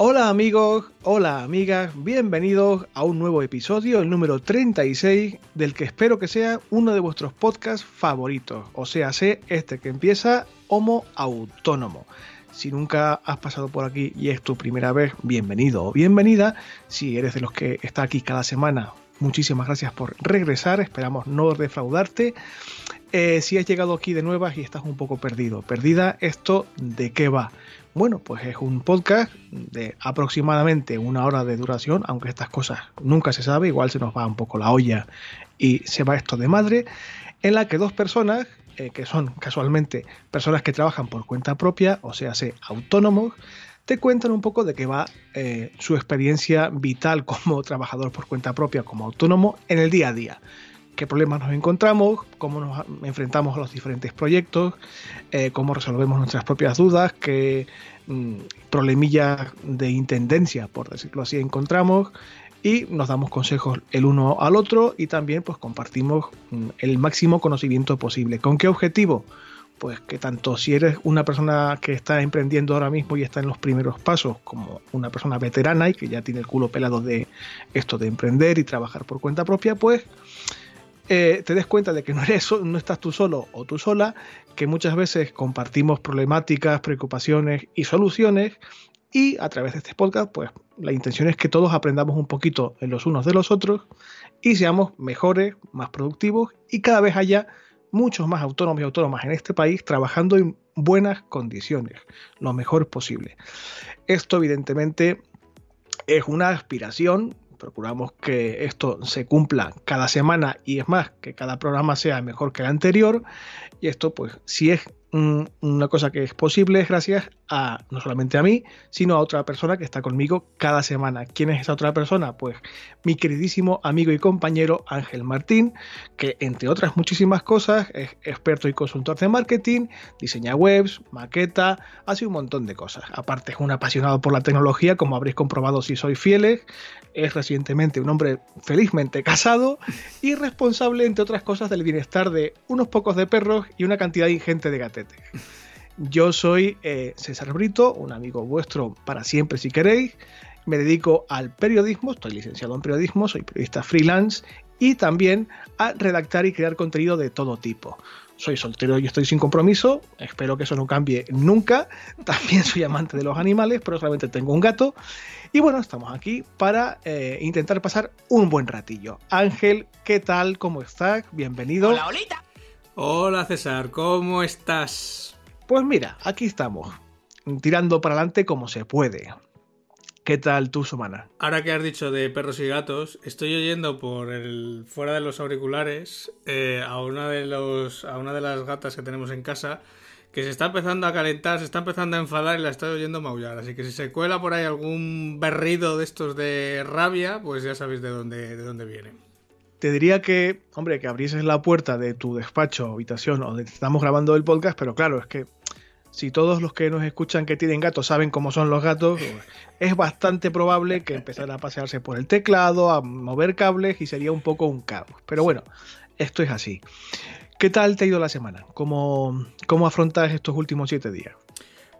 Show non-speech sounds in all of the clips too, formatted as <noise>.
Hola amigos, hola amigas, bienvenidos a un nuevo episodio, el número 36, del que espero que sea uno de vuestros podcasts favoritos, o sea, sé este que empieza Homo Autónomo. Si nunca has pasado por aquí y es tu primera vez, bienvenido o bienvenida. Si eres de los que está aquí cada semana, muchísimas gracias por regresar, esperamos no defraudarte. Eh, si has llegado aquí de nuevas y estás un poco perdido, perdida, ¿esto de qué va? Bueno, pues es un podcast de aproximadamente una hora de duración, aunque estas cosas nunca se sabe, igual se nos va un poco la olla y se va esto de madre, en la que dos personas, eh, que son casualmente personas que trabajan por cuenta propia, o sea, se autónomos, te cuentan un poco de qué va eh, su experiencia vital como <laughs> trabajador por cuenta propia, como autónomo, en el día a día. Qué problemas nos encontramos, cómo nos enfrentamos a los diferentes proyectos, eh, cómo resolvemos nuestras propias dudas, qué problemillas de intendencia, por decirlo así, encontramos y nos damos consejos el uno al otro y también pues compartimos mm, el máximo conocimiento posible. ¿Con qué objetivo? Pues que tanto si eres una persona que está emprendiendo ahora mismo y está en los primeros pasos, como una persona veterana y que ya tiene el culo pelado de esto de emprender y trabajar por cuenta propia, pues eh, te des cuenta de que no, eres, no estás tú solo o tú sola, que muchas veces compartimos problemáticas, preocupaciones y soluciones y a través de este podcast, pues la intención es que todos aprendamos un poquito en los unos de los otros y seamos mejores, más productivos y cada vez haya muchos más autónomos y autónomas en este país trabajando en buenas condiciones, lo mejor posible. Esto evidentemente es una aspiración procuramos que esto se cumpla cada semana y es más, que cada programa sea mejor que el anterior. Y esto, pues, si es una cosa que es posible es gracias a no solamente a mí, sino a otra persona que está conmigo cada semana. ¿Quién es esa otra persona? Pues mi queridísimo amigo y compañero Ángel Martín, que entre otras muchísimas cosas es experto y consultor de marketing, diseña webs, maqueta, hace un montón de cosas. Aparte es un apasionado por la tecnología, como habréis comprobado si sois fieles. Es recientemente un hombre felizmente casado y responsable, entre otras cosas, del bienestar de unos pocos de perros y una cantidad ingente de gatos. Yo soy eh, César Brito, un amigo vuestro para siempre si queréis. Me dedico al periodismo, estoy licenciado en periodismo, soy periodista freelance y también a redactar y crear contenido de todo tipo. Soy soltero y estoy sin compromiso, espero que eso no cambie nunca. <laughs> También soy amante de los animales, pero solamente tengo un gato. Y bueno, estamos aquí para eh, intentar pasar un buen ratillo. Ángel, ¿qué tal? ¿Cómo estás? Bienvenido. Hola, Olita. Hola César, ¿cómo estás? Pues mira, aquí estamos, tirando para adelante como se puede. ¿Qué tal tu semana? Ahora que has dicho de perros y gatos, estoy oyendo por el fuera de los auriculares eh, a una de los a una de las gatas que tenemos en casa que se está empezando a calentar, se está empezando a enfadar y la estoy oyendo maullar. Así que si se cuela por ahí algún berrido de estos de rabia, pues ya sabéis de dónde de dónde viene te diría que, hombre, que abrieses la puerta de tu despacho, habitación, donde estamos grabando el podcast, pero claro, es que si todos los que nos escuchan que tienen gatos saben cómo son los gatos, es bastante probable que empezara a pasearse por el teclado, a mover cables y sería un poco un caos. Pero bueno, esto es así. ¿Qué tal te ha ido la semana? ¿Cómo, cómo afrontas estos últimos siete días?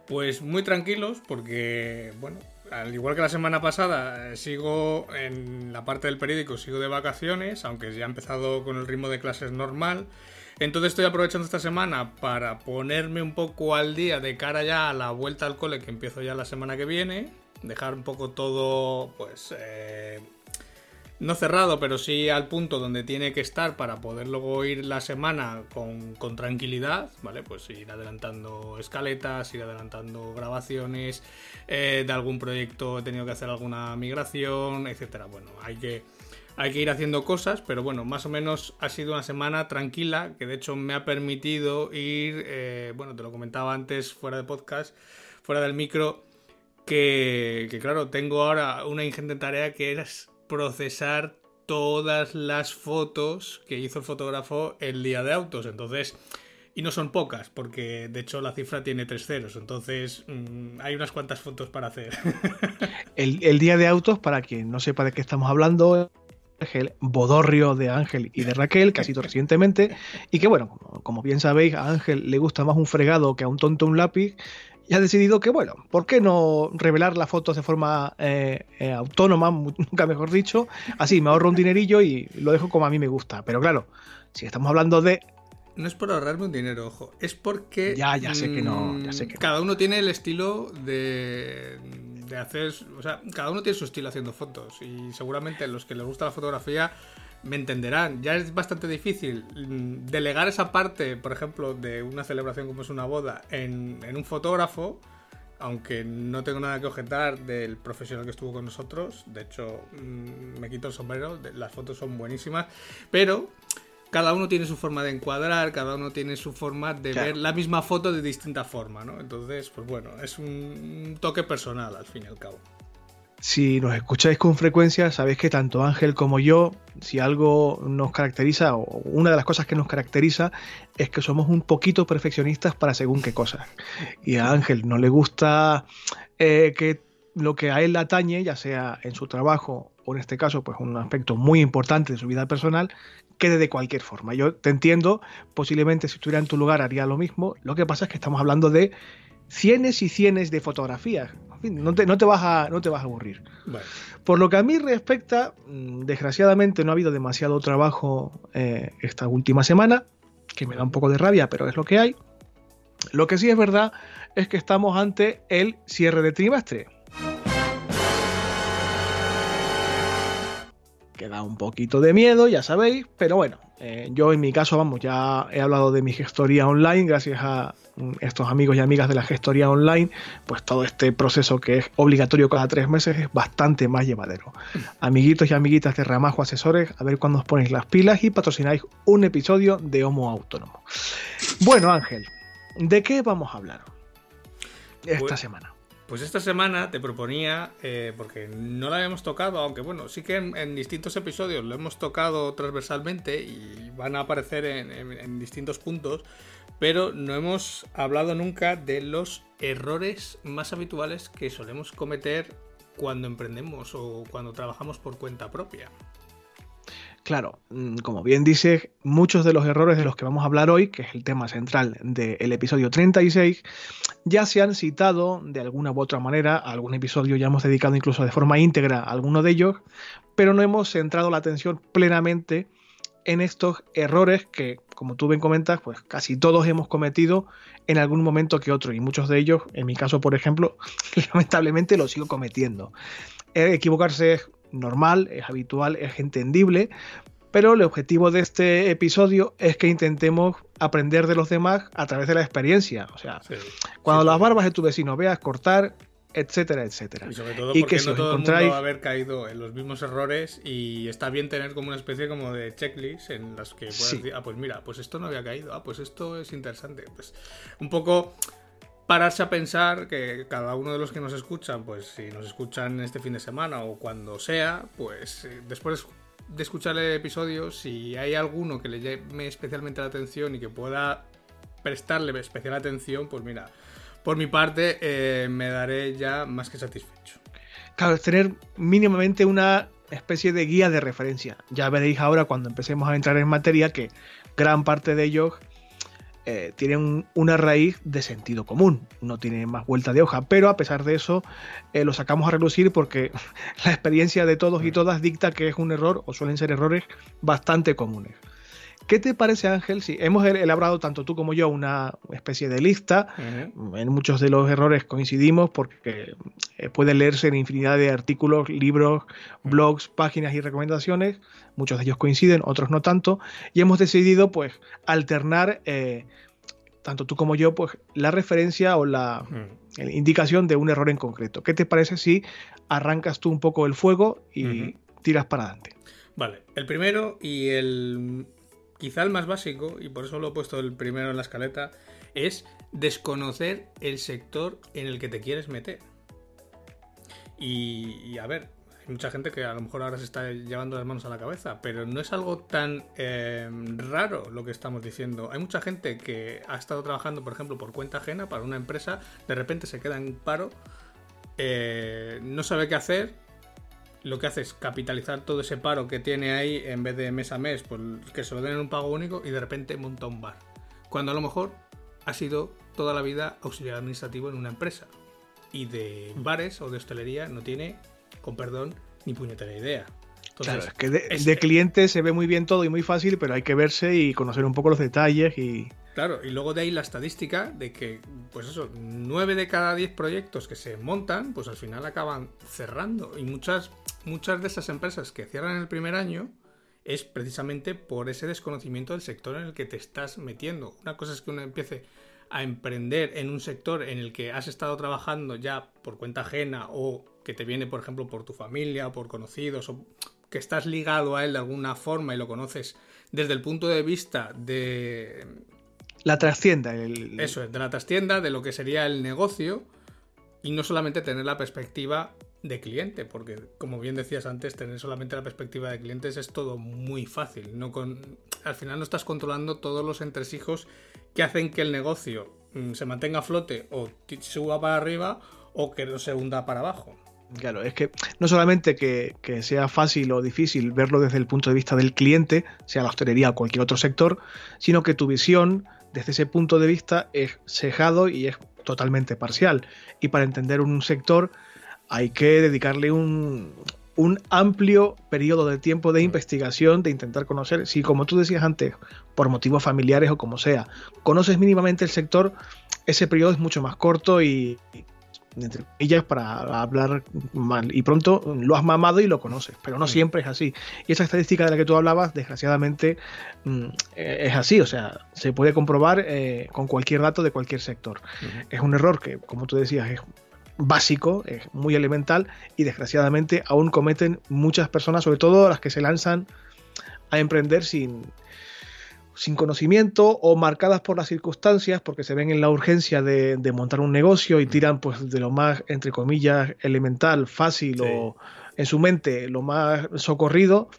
Pues muy tranquilos, porque, bueno, al igual que la semana pasada, eh, sigo en la parte del periódico, sigo de vacaciones, aunque ya he empezado con el ritmo de clases normal. Entonces estoy aprovechando esta semana para ponerme un poco al día de cara ya a la vuelta al cole que empiezo ya la semana que viene. Dejar un poco todo, pues, eh, no cerrado, pero sí al punto donde tiene que estar para poder luego ir la semana con, tranquilidad, ¿vale? Pues ir adelantando escaletas, ir adelantando grabaciones, eh, de algún proyecto he tenido que hacer alguna migración, etcétera. Bueno, hay que, hay que ir haciendo cosas, pero bueno, más o menos ha sido una semana tranquila, que de hecho me ha permitido ir, eh, bueno, te lo comentaba antes fuera de podcast, fuera del micro, que, que claro, tengo ahora una ingente tarea que es procesar todas las fotos que hizo el fotógrafo el día de autos. Entonces, Y no son pocas, porque de hecho la cifra tiene tres ceros, entonces mm, hay unas cuantas fotos para hacer. <laughs> el, día de autos, para quien no sepa de qué estamos hablando, es el bodorrio de Ángel y de Raquel, que ha sido recientemente, y que bueno, como bien sabéis, a Ángel le gusta más un fregado que a un tonto un lápiz, y ha decidido que, bueno, ¿por qué no revelar las fotos de forma eh, eh, autónoma, nunca mejor dicho? Así me ahorro un dinerillo y lo dejo como a mí me gusta. Pero claro, si estamos hablando de no es por ahorrarme un dinero, ojo. Es porque. Ya, ya sé que no. Ya sé que cada uno tiene el estilo de, de hacer. O sea, cada uno tiene su estilo haciendo fotos. Y seguramente los que les gusta la fotografía me entenderán. Ya es bastante difícil delegar esa parte, por ejemplo, de una celebración como es una boda, en, un fotógrafo. Aunque no tengo nada que objetar del profesional que estuvo con nosotros. De hecho, mm, me quito el sombrero. Las fotos son buenísimas. Pero cada uno tiene su forma de encuadrar, cada uno tiene su forma de ver la misma foto de distinta forma, ¿no? Entonces, pues bueno, es un toque personal al fin y al cabo. Si nos escucháis con frecuencia, sabéis que tanto Ángel como yo, si algo nos caracteriza, o una de las cosas que nos caracteriza, es que somos un poquito perfeccionistas para según qué cosas. Y a Ángel no le gusta eh, que lo que a él atañe, ya sea en su trabajo o en este caso, pues un aspecto muy importante de su vida personal, quede de cualquier forma. Yo te entiendo, posiblemente si estuviera en tu lugar haría lo mismo. Lo que pasa es que estamos hablando de cienes y cienes de fotografías. no, te, no, te vas a, no te vas a aburrir. Por lo que a mí respecta, mm, desgraciadamente no ha habido demasiado trabajo eh, esta última semana, que me da un poco de rabia, pero es lo que hay. Lo que sí es verdad es que estamos ante el cierre de trimestre. que da un poquito de miedo, ya sabéis, pero bueno, eh, yo en mi caso, vamos, ya he hablado de mi gestoría online, gracias a estos amigos y amigas de la gestoría online, pues todo este proceso que es obligatorio cada tres meses es bastante más llevadero. Amiguitos y amiguitas de Ramajo Asesores, a ver cuándo os ponéis las pilas y patrocináis un episodio de Homo Autónomo. Bueno, Ángel, ¿de qué vamos a hablar esta pues semana? Pues esta semana te proponía, eh, porque no la habíamos tocado, aunque bueno, sí que en, distintos episodios lo hemos tocado transversalmente y van a aparecer en, distintos puntos, pero no hemos hablado nunca de los errores más habituales que solemos cometer cuando emprendemos o cuando trabajamos por cuenta propia. Claro, mm, como bien dice, muchos de los errores de los que vamos a hablar hoy, que es el tema central del episodio 36, ya se han citado de alguna u otra manera, algún episodio ya hemos dedicado incluso de forma íntegra a alguno de ellos, pero no hemos centrado la atención plenamente en estos errores que, como tú bien comentas, pues casi todos hemos cometido en algún momento que otro, y muchos de ellos, en mi caso, por ejemplo, <laughs> lamentablemente lo sigo cometiendo. Eh, equivocarse es normal, es habitual, es entendible, pero el objetivo de este episodio es que intentemos aprender de los demás a través de la experiencia. O sea, cuando las barbas de tu vecino veas cortar, etcétera, etcétera. Y sobre todo porque no todo el mundo va a haber caído en los mismos errores y está bien tener como una especie como de checklist en las que puedas decir, ah, pues mira, pues esto no había caído, ah, pues esto es interesante. Pues un poco pararse a pensar que cada uno de los que nos escuchan, pues si nos escuchan este fin de semana o cuando sea, pues eh, después de escuchar el episodio, si hay alguno que le llame especialmente la atención y que pueda prestarle especial atención, pues mira, por mi parte eh, me daré ya más que satisfecho. Claro, es tener mínimamente una especie de guía de referencia. Ya veréis ahora cuando empecemos a entrar en materia que gran parte de ellos eh, tienen una raíz de sentido común, no tiene más vuelta de hoja, pero a pesar de eso eh, lo sacamos a relucir porque <laughs> la experiencia de todos y todas dicta que es un error o suelen ser errores bastante comunes. ¿Qué te parece, Ángel? Si hemos elaborado tanto tú como yo una especie de lista, en muchos de los errores coincidimos porque eh, puede leerse en infinidad de artículos, libros, blogs, páginas y recomendaciones. Muchos de ellos coinciden, otros no tanto. Y hemos decidido, pues, alternar, eh, tanto tú como yo, pues, la referencia o la indicación de un error en concreto. ¿Qué te parece si arrancas tú un poco el fuego y tiras para adelante? Vale, el primero y el quizá el más básico, y por eso lo he puesto el primero en la escaleta, es desconocer el sector en el que te quieres meter. Y, a ver, mucha gente que a lo mejor ahora se está llevando las manos a la cabeza, pero no es algo tan eh, raro lo que estamos diciendo. Hay mucha gente que ha estado trabajando, por ejemplo, por cuenta ajena para una empresa, de repente se queda en paro, eh, no sabe qué hacer, lo que hace es capitalizar todo ese paro que tiene ahí en vez de mes a mes, pues que se lo den en un pago único y de repente monta un bar. Cuando a lo mejor ha sido toda la vida auxiliar administrativo en una empresa. Y de bares o de hostelería no tiene, con perdón, ni puñetera idea. claro, es que de, cliente se ve muy bien todo y muy fácil, pero hay que verse y conocer un poco los detalles y... Claro, y luego de ahí la estadística de que, pues eso, 9 de cada 10 proyectos que se montan, pues al final acaban cerrando. Y muchas, muchas de esas empresas que cierran el primer año es precisamente por ese desconocimiento del sector en el que te estás metiendo. Una cosa es que uno empiece a emprender en un sector en el que has estado trabajando ya por cuenta ajena o que te viene, por ejemplo, por tu familia o por conocidos o que estás ligado a él de alguna forma y lo conoces desde el punto de vista de... La trastienda. Eso es, de la trastienda, de lo que sería el negocio y no solamente tener la perspectiva de cliente, porque como bien decías antes, tener solamente la perspectiva de clientes es todo muy fácil. No con, al final no estás controlando todos los entresijos que hacen que el negocio mm, se mantenga a flote o suba para arriba o que no se hunda para abajo. Claro, es que no solamente que, sea fácil o difícil verlo desde el punto de vista del cliente, sea la hostelería o cualquier otro sector, sino que tu visión desde ese punto de vista es cejado y es totalmente parcial. Y para entender un sector hay que dedicarle un, un amplio periodo de tiempo de investigación, de intentar conocer, si como tú decías antes, por motivos familiares o como sea, conoces mínimamente el sector, ese periodo es mucho más corto y, entre ellas para hablar mal. Y pronto lo has mamado y lo conoces, pero no siempre es así. Y esa estadística de la que tú hablabas, desgraciadamente, mm, es así. O sea, se puede comprobar eh, con cualquier dato de cualquier sector. Es un error que, como tú decías, es básico, es muy elemental y desgraciadamente aún cometen muchas personas, sobre todo las que se lanzan a emprender sin, sin conocimiento o marcadas por las circunstancias porque se ven en la urgencia de, montar un negocio y tiran pues de lo más, entre comillas, elemental, fácil o en su mente lo más socorrido.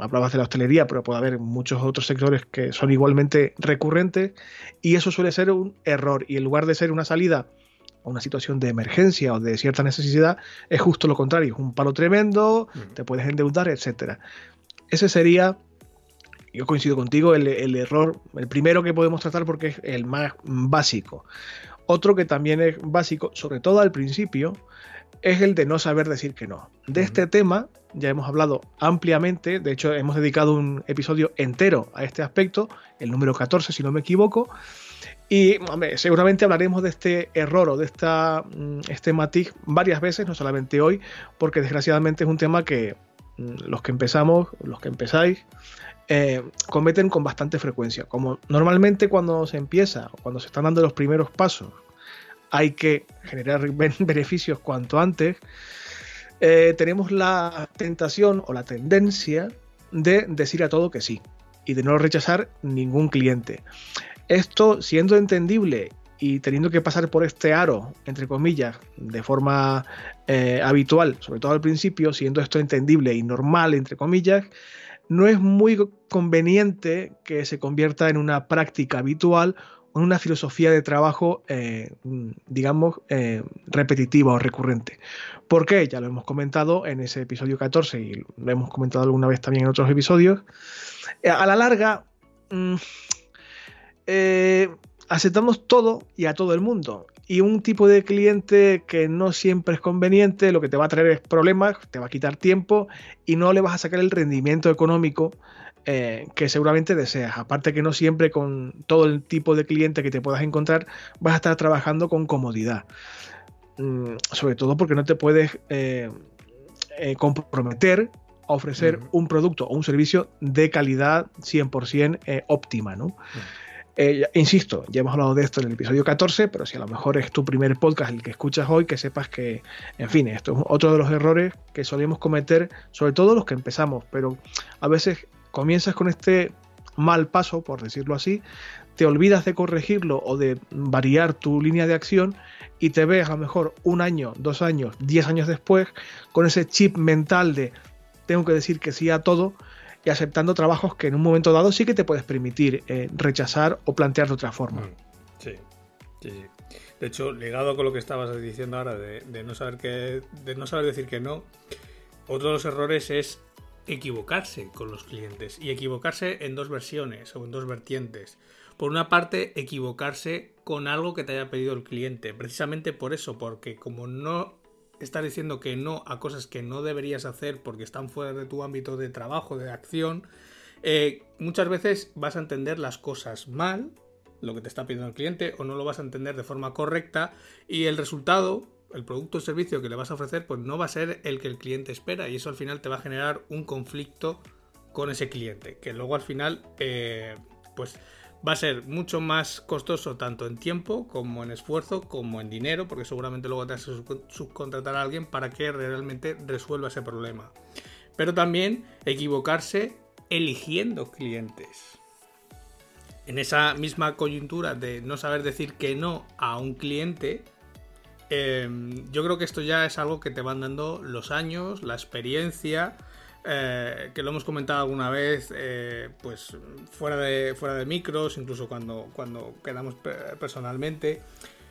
Hablabas de la hostelería, pero puede haber muchos otros sectores que son igualmente recurrentes y eso suele ser un error y en lugar de ser una salida una situación de emergencia o de cierta necesidad, es justo lo contrario, es un palo tremendo, te puedes endeudar, etc. Ese sería, yo coincido contigo, el, error, el primero que podemos tratar porque es el más básico. Otro que también es básico, sobre todo al principio, es el de no saber decir que no. De este tema ya hemos hablado ampliamente, de hecho hemos dedicado un episodio entero a este aspecto, el número 14 si no me equivoco, y seguramente hablaremos de este error o de esta, mm, este matiz varias veces, no solamente hoy, porque desgraciadamente es un tema que mm, los que empezamos, los que empezáis, eh, cometen con bastante frecuencia. Como normalmente cuando se empieza, cuando se están dando los primeros pasos, hay que generar <laughs> beneficios cuanto antes, eh, tenemos la tentación o la tendencia de decir a todo que sí y de no rechazar ningún cliente. Esto siendo entendible y teniendo que pasar por este aro, entre comillas, de forma eh, habitual, sobre todo al principio, siendo esto entendible y normal, entre comillas, no es muy conveniente que se convierta en una práctica habitual o en una filosofía de trabajo, eh, digamos, eh, repetitiva o recurrente. ¿Por qué? Ya lo hemos comentado en ese episodio 14 y lo hemos comentado alguna vez también en otros episodios. a la larga, mm, eh, aceptamos todo y a todo el mundo. Y un tipo de cliente que no siempre es conveniente, lo que te va a traer es problemas, te va a quitar tiempo y no le vas a sacar el rendimiento económico eh, que seguramente deseas. Aparte que no siempre con todo el tipo de cliente que te puedas encontrar vas a estar trabajando con comodidad. Mm, sobre todo porque no te puedes eh, comprometer a ofrecer un producto o un servicio de calidad 100% óptima. ¿no? Eh, insisto, ya hemos hablado de esto en el episodio 14, pero si a lo mejor es tu primer podcast el que escuchas hoy, que sepas que, en fin, esto es otro de los errores que solemos cometer, sobre todo los que empezamos, pero a veces comienzas con este mal paso, por decirlo así, te olvidas de corregirlo o de variar tu línea de acción y te ves a lo mejor un año, dos años, diez años después con ese chip mental de tengo que decir que sí a todo y aceptando trabajos que en un momento dado sí que te puedes permitir eh, rechazar o plantear de otra forma. Mm, sí, sí, sí. De hecho, ligado con lo que estabas diciendo ahora de, no saber que, de no saber decir que no, otro de los errores es equivocarse con los clientes y equivocarse en dos versiones o en dos vertientes. Por una parte, equivocarse con algo que te haya pedido el cliente, precisamente por eso, porque como no estás diciendo que no a cosas que no deberías hacer porque están fuera de tu ámbito de trabajo, de acción, eh, muchas veces vas a entender las cosas mal, lo que te está pidiendo el cliente, o no lo vas a entender de forma correcta y el resultado el producto o servicio que le vas a ofrecer pues no va a ser el que el cliente espera y eso al final te va a generar un conflicto con ese cliente que luego al final eh, pues va a ser mucho más costoso tanto en tiempo como en esfuerzo como en dinero porque seguramente luego te vas a subcontratar a alguien para que realmente resuelva ese problema. Pero también equivocarse eligiendo clientes. En esa misma coyuntura de no saber decir que no a un cliente Em, yo creo que esto ya es algo que te van dando los años, la experiencia, eh, que lo hemos comentado alguna vez, eh, pues fuera de, fuera de micros, incluso cuando, cuando quedamos personalmente.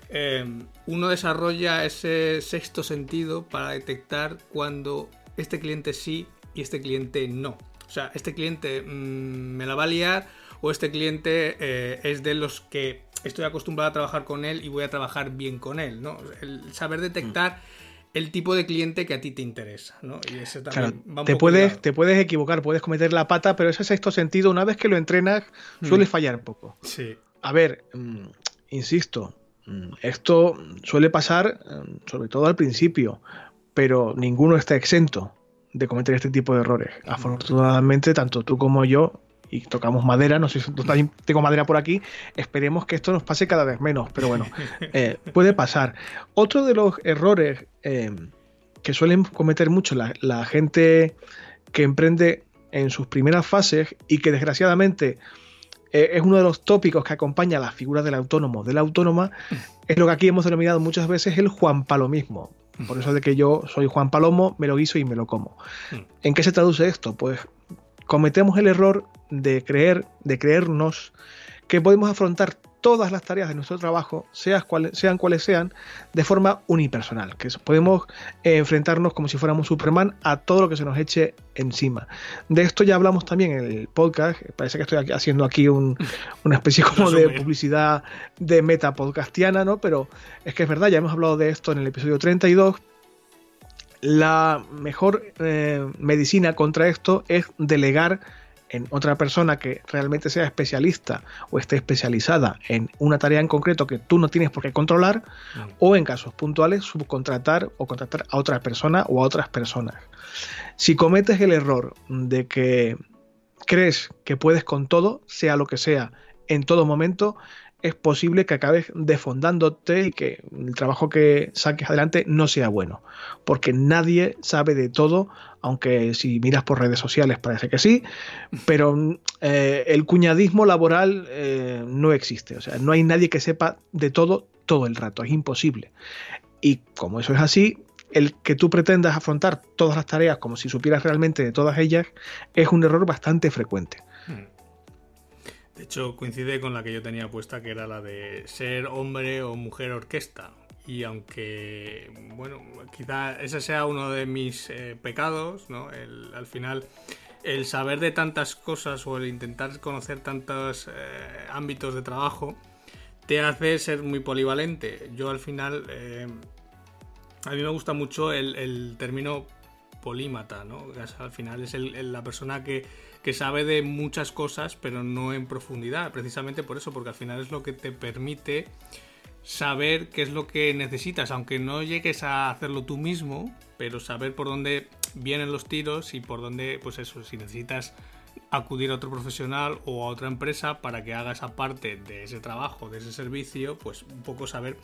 Em, uno desarrolla ese sexto sentido para detectar cuando este cliente sí y este cliente no. O sea, este cliente mm, me la va a liar o este cliente eh, es de los que estoy acostumbrado a trabajar con él y voy a trabajar bien con él, ¿no? El saber detectar el tipo de cliente que a ti te interesa, ¿no? Y ese también te, puedes, te puedes equivocar, puedes cometer la pata, pero ese sexto sentido, una vez que lo entrenas, suele mm. fallar poco. Sí. A ver, mm, insisto, mm, esto suele pasar sobre todo al principio, pero ninguno está exento de cometer este tipo de errores. Afortunadamente, tanto tú como yo y tocamos madera, no sé si tengo madera por aquí, esperemos que esto nos pase cada vez menos, pero bueno, <laughs> eh, puede pasar. Otro de los errores eh, que suelen cometer mucho la, gente que emprende en sus primeras fases y que desgraciadamente eh, es uno de los tópicos que acompaña a la figura del autónomo, de la autónoma, es lo que aquí hemos denominado muchas veces el Juan Palomismo. Por eso de que yo soy Juan Palomo, me lo guiso y me lo como. Mm. ¿En qué se traduce esto? Pues cometemos el error de creer, de creernos que podemos afrontar todas las tareas de nuestro trabajo, sean cuales, sean cuales sean, de forma unipersonal, que podemos eh, enfrentarnos como si fuéramos Superman a todo lo que se nos eche encima. De esto ya hablamos también en el podcast, parece que estoy haciendo aquí <laughs> una especie como de publicidad de meta podcastiana, ¿no? Pero es que es verdad, ya hemos hablado de esto en el episodio 32, la mejor eh, medicina contra esto es delegar en otra persona que realmente sea especialista o esté especializada en una tarea en concreto que tú no tienes por qué controlar mm. o en casos puntuales subcontratar o contratar a otra persona o a otras personas. Si cometes el error de que crees que puedes con todo, sea lo que sea, en todo momento, es posible que acabes defondándote y que el trabajo que saques adelante no sea bueno. Porque nadie sabe de todo, aunque si miras por redes sociales parece que sí, pero eh, el cuñadismo laboral eh, no existe. O sea, no hay nadie que sepa de todo todo el rato, es imposible. Y como eso es así, el que tú pretendas afrontar todas las tareas como si supieras realmente de todas ellas es un error bastante frecuente. Hmm. De hecho, coincide con la que yo tenía puesta, que era la de ser hombre o mujer orquesta. Y aunque, bueno, quizá ese sea uno de mis eh, pecados, ¿no? al final, el saber de tantas cosas o el intentar conocer tantos eh, ámbitos de trabajo te hace ser muy polivalente. Yo al final, eh, a mí me gusta mucho el, término polímata, ¿no? al final es la persona que que sabe de muchas cosas, pero no en profundidad, precisamente por eso, porque al final es lo que te permite saber qué es lo que necesitas, aunque no llegues a hacerlo tú mismo, pero saber por dónde vienen los tiros y por dónde, pues eso, si necesitas acudir a otro profesional o a otra empresa para que haga esa parte de ese trabajo, de ese servicio, pues un poco saber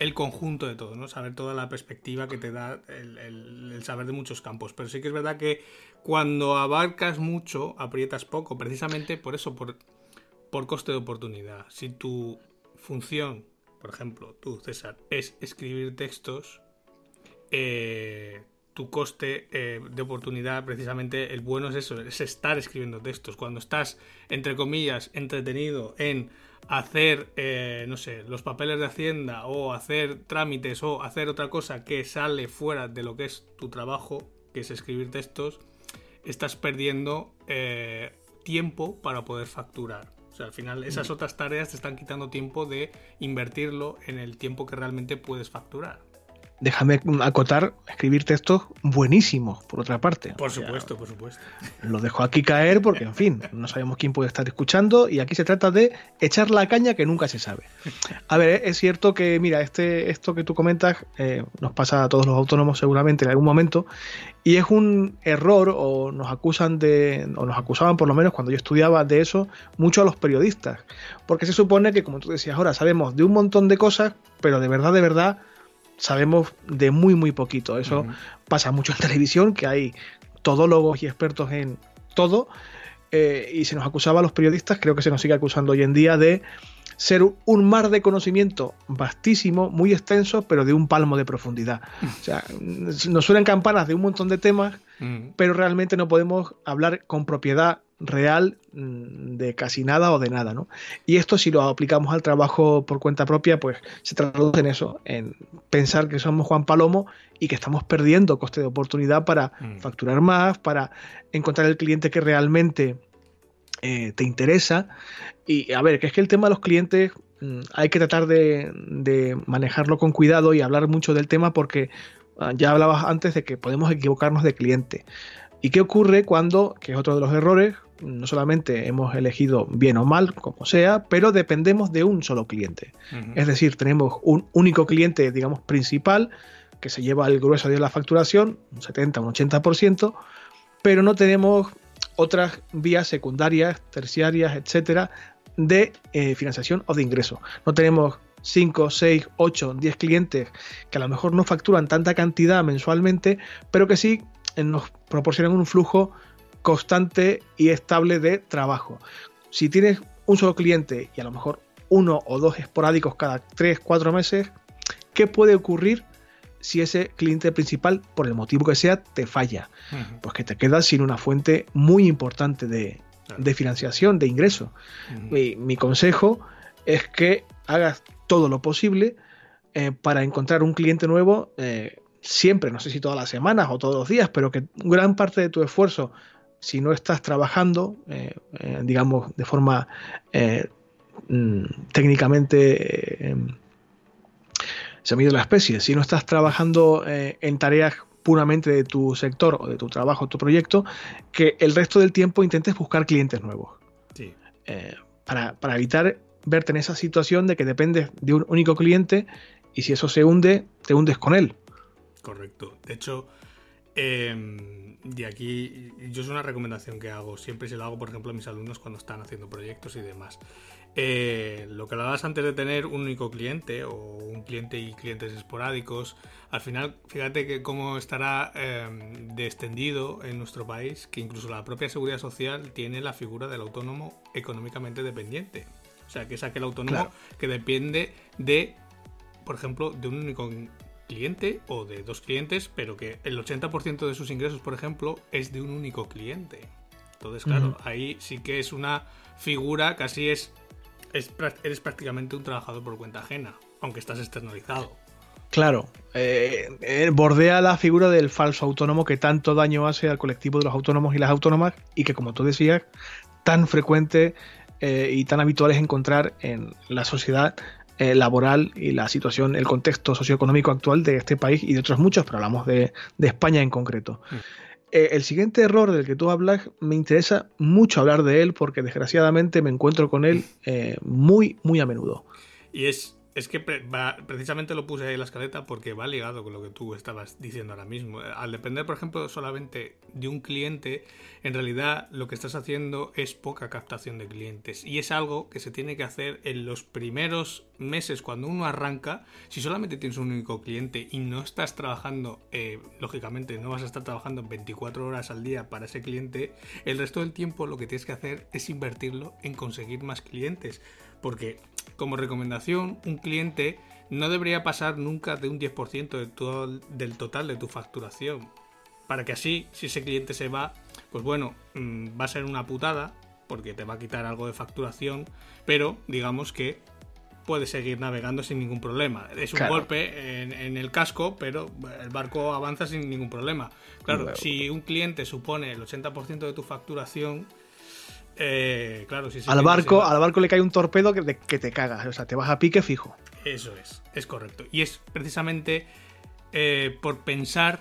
el conjunto de todo, ¿no? Saber toda la perspectiva que te da el, saber de muchos campos. Pero sí que es verdad que cuando abarcas mucho, aprietas poco, precisamente por eso, por, por coste de oportunidad. Si tu función por ejemplo, tú, César, es escribir textos, eh, tu coste eh, de oportunidad, precisamente el bueno es eso, es estar escribiendo textos. Cuando estás, entre comillas, entretenido en hacer, eh, no sé, los papeles de Hacienda o hacer trámites o hacer otra cosa que sale fuera de lo que es tu trabajo, que es escribir textos, estás perdiendo tiempo para poder facturar. O sea, al final esas mm. otras tareas te están quitando tiempo de invertirlo en el tiempo que realmente puedes facturar déjame acotar, escribir textos buenísimos, por otra parte. Por supuesto, por supuesto. Lo dejo aquí caer porque, en fin, no sabemos quién puede estar escuchando y aquí se trata de echar la caña que nunca se sabe. A ver, es cierto que, mira, este, esto que tú comentas eh, nos pasa a todos los autónomos seguramente en algún momento y es un error o nos acusan de, o nos acusaban por lo menos cuando yo estudiaba de eso, mucho a los periodistas, porque se supone que, como tú decías ahora, sabemos de un montón de cosas, pero de verdad, de verdad, sabemos de muy, muy poquito. Eso pasa mucho en <laughs> televisión, que hay todólogos y expertos en todo. Eh, y se nos acusaba a los periodistas, creo que se nos sigue acusando hoy en día, de ser un mar de conocimiento vastísimo, muy extenso, pero de un palmo de profundidad. <laughs> O sea, nos suenan campanas de un montón de temas, pero realmente no podemos hablar con propiedad real mm, de casi nada o de nada, ¿no? Y esto si lo aplicamos al trabajo por cuenta propia, pues se traduce en eso, en pensar que somos Juan Palomo y que estamos perdiendo coste de oportunidad para mm. facturar más, para encontrar el cliente que realmente eh, te interesa. Y a ver, que es que el tema de los clientes mm, hay que tratar de, de manejarlo con cuidado y hablar mucho del tema porque ah, ya hablabas antes de que podemos equivocarnos de cliente. ¿Y qué ocurre cuando, que es otro de los errores, no solamente hemos elegido bien o mal, como sea, pero dependemos de un solo cliente. Es decir, tenemos un único cliente, digamos, principal, que se lleva el grueso de la facturación, un 70, un 80%, pero no tenemos otras vías secundarias, terciarias, etcétera, de eh, financiación o de ingreso. No tenemos 5, 6, 8, 10 clientes que a lo mejor no facturan tanta cantidad mensualmente, pero que sí eh, nos proporcionan un flujo constante y estable de trabajo. Si tienes un solo cliente y a lo mejor uno o dos esporádicos cada 3, 4 meses, ¿qué puede ocurrir si ese cliente principal, por el motivo que sea, te falla? Pues que te quedas sin una fuente muy importante de, financiación, de ingreso. mi, consejo es que hagas todo lo posible eh, para encontrar un cliente nuevo. Eh, siempre, no sé si todas las semanas o todos los días, pero que gran parte de tu esfuerzo si no estás trabajando, eh, eh, digamos, de forma eh, mm, técnicamente, se mide la especie, si no estás trabajando en tareas puramente de tu sector o de tu trabajo, tu proyecto, que el resto del tiempo intentes buscar clientes nuevos. para, para evitar verte en esa situación de que dependes de un único cliente y si eso se hunde, te hundes con él. Correcto. De hecho, eh, y aquí yo es una recomendación que hago, siempre se lo hago, por ejemplo, a mis alumnos cuando están haciendo proyectos y demás. Eh, lo que hablabas antes de tener un único cliente o un cliente y clientes esporádicos, al final, fíjate que cómo estará em, de extendido en nuestro país, que incluso la propia seguridad social tiene la figura del autónomo económicamente dependiente. O sea, que es aquel autónomo que depende de, por ejemplo, de un único cliente o de dos clientes, pero que el 80% de sus ingresos, por ejemplo, es de un único cliente. Entonces, claro, ahí sí que es una figura, casi es, es, eres prácticamente un trabajador por cuenta ajena, aunque estás externalizado. Claro, eh, eh, bordea la figura del falso autónomo que tanto daño hace al colectivo de los autónomos y las autónomas y que, como tú decías, tan frecuente eh, y tan habitual es encontrar en la sociedad eh, laboral y la situación, el contexto socioeconómico actual de este país y de otros muchos, pero hablamos de, España en concreto. Mm. Eh, el siguiente error del que tú hablas, me interesa mucho hablar de él porque desgraciadamente me encuentro con él eh, muy, muy a menudo. Y es es que precisamente lo puse ahí en la escaleta porque va ligado con lo que tú estabas diciendo ahora mismo. Al depender, por ejemplo, solamente de un cliente, en realidad lo que estás haciendo es poca captación de clientes. Y es algo que se tiene que hacer en los primeros meses cuando uno arranca. Si solamente tienes un único cliente y no estás trabajando, eh, lógicamente no vas a estar trabajando 24 horas al día para ese cliente, el resto del tiempo lo que tienes que hacer es invertirlo en conseguir más clientes Porque, como recomendación, un cliente no debería pasar nunca de un 10% de todo, del total de tu facturación. Para que así, si ese cliente se va, pues bueno, mm, va a ser una putada, porque te va a quitar algo de facturación, pero digamos que puedes seguir navegando sin ningún problema. Es un golpe en, el casco, pero el barco avanza sin ningún problema. Claro, si un cliente supone el 80% de tu facturación, eh, claro, al barco, al barco le cae un torpedo que te, que te cagas, o sea, te vas a pique fijo. Eso es, es correcto. Y es precisamente eh, por pensar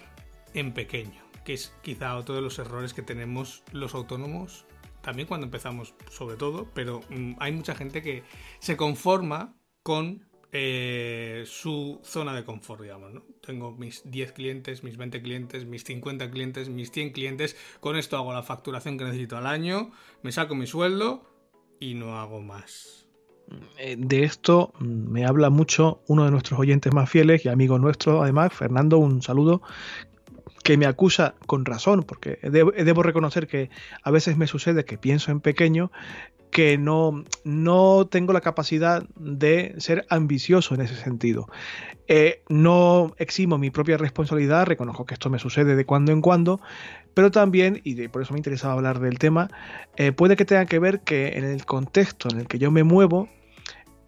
en pequeño, que es quizá otro de los errores que tenemos los autónomos, también cuando empezamos sobre todo, pero mm, hay mucha gente que se conforma con eh, su zona de confort, digamos. ¿no? Tengo mis 10 clientes, mis 20 clientes, mis 50 clientes, mis 100 clientes, con esto hago la facturación que necesito al año, me saco mi sueldo y no hago más. Eh, de esto mm, me habla mucho uno de nuestros oyentes más fieles y amigo nuestro, además, Fernando, un saludo, que me acusa con razón, porque debo, reconocer que a veces me sucede que pienso en pequeño, que no, no tengo la capacidad de ser ambicioso en ese sentido. Eh, no eximo mi propia responsabilidad, reconozco que esto me sucede de cuando en cuando, pero también, y por eso me interesaba hablar del tema, eh, puede que tenga que ver que en el contexto en el que yo me muevo,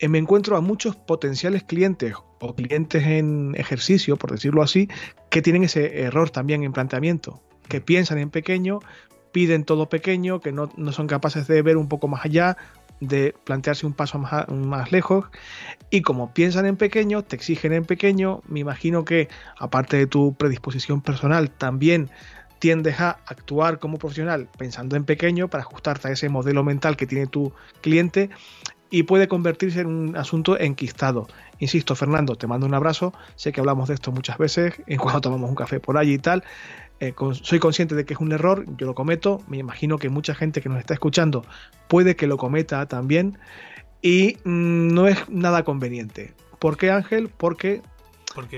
me encuentro a muchos potenciales clientes o clientes en ejercicio, por decirlo así, que tienen ese error también en planteamiento, que piensan en pequeño, piden todo pequeño, que no, son capaces de ver un poco más allá, de plantearse un paso más, más, lejos. Y como piensan en pequeño, te exigen en pequeño, me imagino que aparte de tu predisposición personal, también tiendes a actuar como profesional pensando en pequeño para ajustarte a ese modelo mental que tiene tu cliente y puede convertirse en un asunto enquistado. Insisto, Fernando, te mando un abrazo. Sé que hablamos de esto muchas veces <laughs> en cuando tomamos un café por allí y tal. Eh, soy consciente de que es un error, yo lo cometo. Me imagino que mucha gente que nos está escuchando puede que lo cometa también. Y mm, no es nada conveniente. ¿Por qué, Ángel? Porque,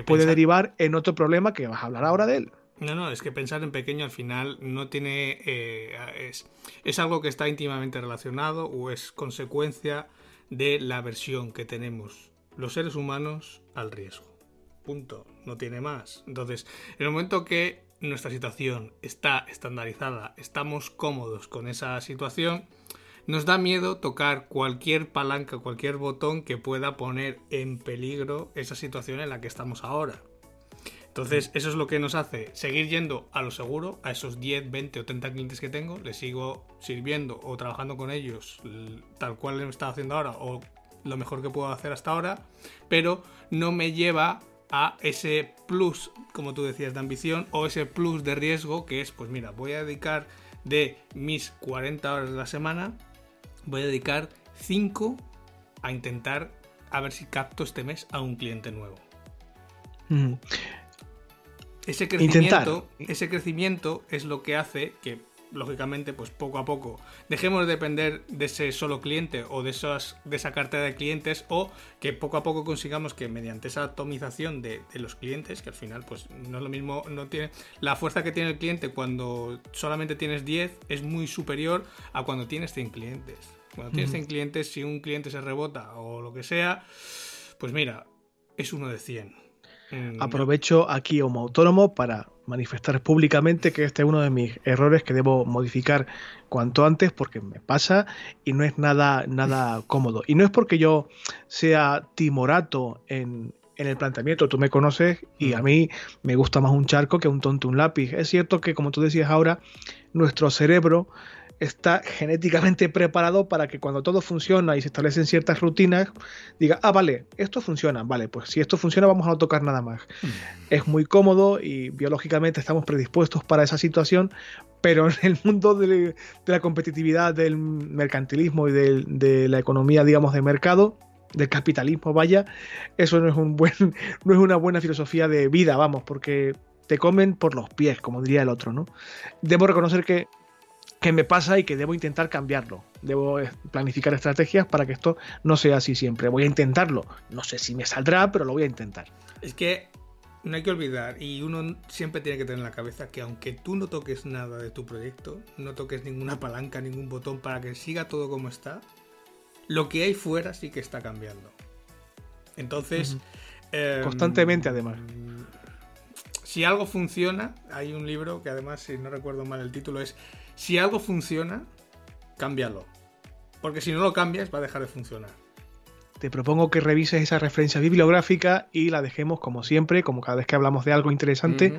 puede derivar en otro problema que vas a hablar ahora de él. No, no, es que pensar en pequeño al final no tiene. Eh, es, es algo que está íntimamente relacionado o es consecuencia de la versión que tenemos los seres humanos al riesgo. Punto. No tiene más. Entonces, en el momento que nuestra situación está estandarizada, estamos cómodos con esa situación, nos da miedo tocar cualquier palanca, cualquier botón que pueda poner en peligro esa situación en la que estamos ahora. Entonces, eso es lo que nos hace seguir yendo a lo seguro, a esos 10, 20 o 30 clientes que tengo, les sigo sirviendo o trabajando con ellos tal cual he estado haciendo ahora o lo mejor que puedo hacer hasta ahora, pero no me lleva a ese plus, como tú decías, de ambición o ese plus de riesgo que es, pues mira, voy a dedicar de mis 40 horas de la semana, voy a dedicar 5 a intentar a ver si capto este mes a un cliente nuevo. Ese crecimiento, ese crecimiento es lo que hace que, lógicamente, pues poco a poco dejemos de depender de ese solo cliente o de, esas, de esa cartera de clientes o que poco a poco consigamos que mediante esa atomización de, los clientes, que al final pues no es lo mismo, no tiene la fuerza que tiene el cliente cuando solamente tienes 10 es muy superior a cuando tienes 100 clientes. Cuando tienes 100 clientes, si un cliente se rebota o lo que sea, pues mira, es uno de 100 Mm. Aprovecho aquí como autónomo para manifestar públicamente que este es uno de mis errores que debo modificar cuanto antes porque me pasa y no es nada, nada <laughs> cómodo. Y no es porque yo sea timorato en, en el planteamiento, tú me conoces y a mm. mí me gusta más un charco que un tonto un lápiz. Es cierto que como tú decías ahora, nuestro cerebro está genéticamente preparado para que cuando todo funciona y se establecen ciertas rutinas, diga, ah, vale, esto funciona, vale, pues si esto funciona vamos a no tocar nada más. Mm. Es muy cómodo y biológicamente estamos predispuestos para esa situación, pero en el mundo de, la competitividad, del mercantilismo y de, la economía, digamos, de mercado, del capitalismo, vaya, eso no es, un buen, <laughs> no es una buena filosofía de vida, vamos, porque te comen por los pies, como diría el otro, ¿no? Debo reconocer que que me pasa y que debo intentar cambiarlo. Debo eh, planificar estrategias para que esto no sea así siempre. Voy a intentarlo. No sé si me saldrá, pero lo voy a intentar. Es que no hay que olvidar, y uno siempre tiene que tener en la cabeza que aunque tú no toques nada de tu proyecto, no toques ninguna palanca, ningún botón para que siga todo como está, lo que hay fuera sí que está cambiando. Entonces... Em, Constantemente, además. Si algo funciona, hay un libro que además, si no recuerdo mal el título, es Si algo funciona, cámbialo. Porque si no lo cambias, va a dejar de funcionar te propongo que revises esa referencia bibliográfica y la dejemos como siempre, como cada vez que hablamos de algo interesante,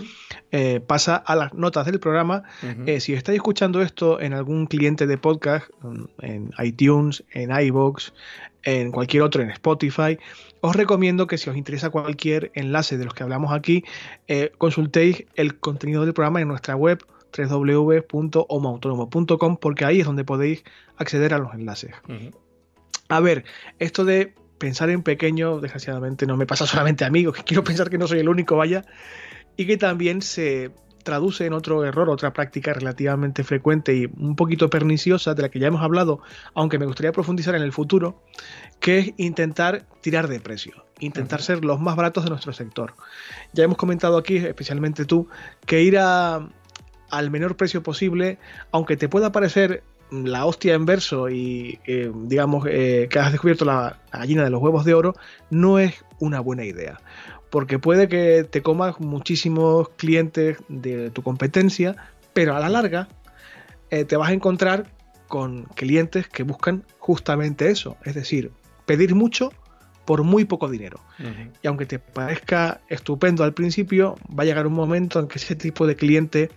eh, pasa a las notas del programa. Eh, si estáis escuchando esto en algún cliente de podcast, en iTunes, en iVoox, en cualquier otro, en Spotify, os recomiendo que si os interesa cualquier enlace de los que hablamos aquí, eh, consultéis el contenido del programa en nuestra web www.homoautónomo.com porque ahí es donde podéis acceder a los enlaces. A ver, esto de pensar en pequeño, desgraciadamente, no me pasa solamente a mí, <laughs> quiero pensar que no soy el único, vaya, y que también se traduce en otro error, otra práctica relativamente frecuente y un poquito perniciosa de la que ya hemos hablado, aunque me gustaría profundizar en el futuro, que es intentar tirar de precio, intentar ser los más baratos de nuestro sector. Ya hemos comentado aquí, especialmente tú, que ir a, al menor precio posible, aunque te pueda parecer la hostia en verso y eh, digamos eh, que has descubierto la, gallina de los huevos de oro, no es una buena idea. Porque puede que te comas muchísimos clientes de tu competencia, pero a la larga eh, te vas a encontrar con clientes que buscan justamente eso, es decir, pedir mucho por muy poco dinero. Y aunque te parezca estupendo al principio, va a llegar un momento en que ese tipo de cliente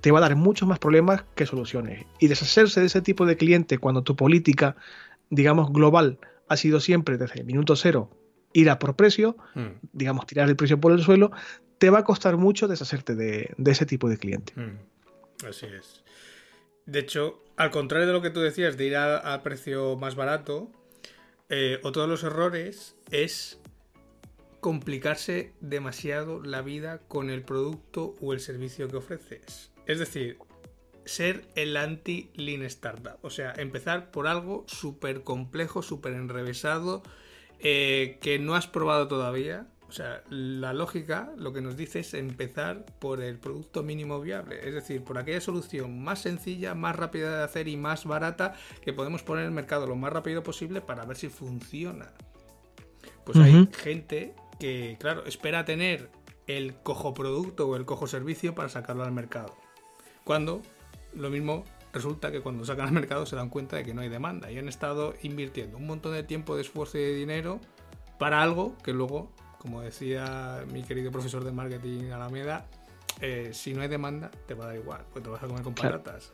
te va a dar muchos más problemas que soluciones. Y deshacerse de ese tipo de cliente cuando tu política, digamos, global ha sido siempre desde el minuto cero ir a por precio, mm. digamos, tirar el precio por el suelo, te va a costar mucho deshacerte de, ese tipo de cliente. Mm. Así es. De hecho, al contrario de lo que tú decías de ir a, precio más barato, eh, otro de los errores es complicarse demasiado la vida con el producto o el servicio que ofreces. Es decir, ser el anti-lean startup. O sea, empezar por algo súper complejo, súper enrevesado, eh, que no has probado todavía. O sea, la lógica lo que nos dice es empezar por el producto mínimo viable, es decir, por aquella solución más sencilla, más rápida de hacer y más barata que podemos poner en el mercado lo más rápido posible para ver si funciona. Pues hay gente que, claro, espera tener el cojo producto o el cojo servicio para sacarlo al mercado. Cuando lo mismo resulta que cuando sacan al mercado se dan cuenta de que no hay demanda y han estado invirtiendo un montón de tiempo, de esfuerzo y de dinero para algo que luego, como decía mi querido profesor de marketing Alameda, eh, si no hay demanda te va a dar igual, pues te vas a comer con patatas.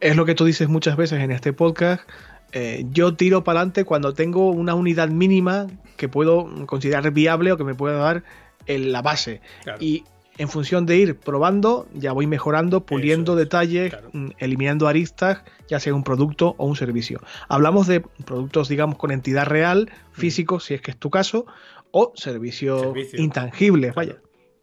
Es lo que tú dices muchas veces en este podcast. Eh, yo tiro para adelante cuando tengo una unidad mínima que puedo considerar viable o que me pueda dar en la base. Y en función de ir probando, ya voy mejorando, puliendo detalles, mm, eliminando aristas, ya sea un producto o un servicio. Hablamos de productos, digamos, con entidad real, mm. físicos, si es que es tu caso, o servicios intangibles, vaya.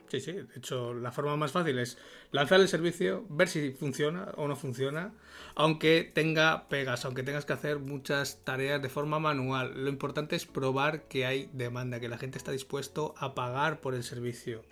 Sí, sí, de hecho, la forma más fácil es lanzar el servicio, ver si funciona o no funciona, aunque tenga pegas, aunque tengas que hacer muchas tareas de forma manual. Lo importante es probar que hay demanda, que la gente está dispuesto a pagar por el servicio.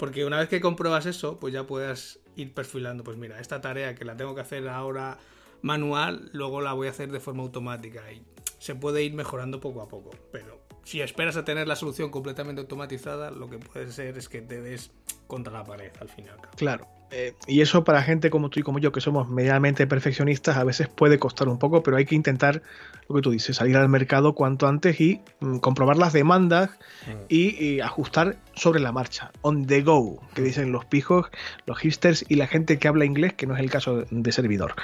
Porque una vez que compruebas eso, pues ya puedes ir perfilando, pues mira, esta tarea que la tengo que hacer ahora manual, luego la voy a hacer de forma automática y se puede ir mejorando poco a poco. Pero si esperas a tener la solución completamente automatizada, lo que puede ser es que te des contra la pared al final. Claro. Eh, y eso para gente como tú y como yo, que somos medianamente perfeccionistas, a veces puede costar un poco, pero hay que intentar, lo que tú dices, salir al mercado cuanto antes y mm, comprobar las demandas mm. y, ajustar sobre la marcha, on the go, que dicen los pijos, los hipsters y la gente que habla inglés, que no es el caso de servidor.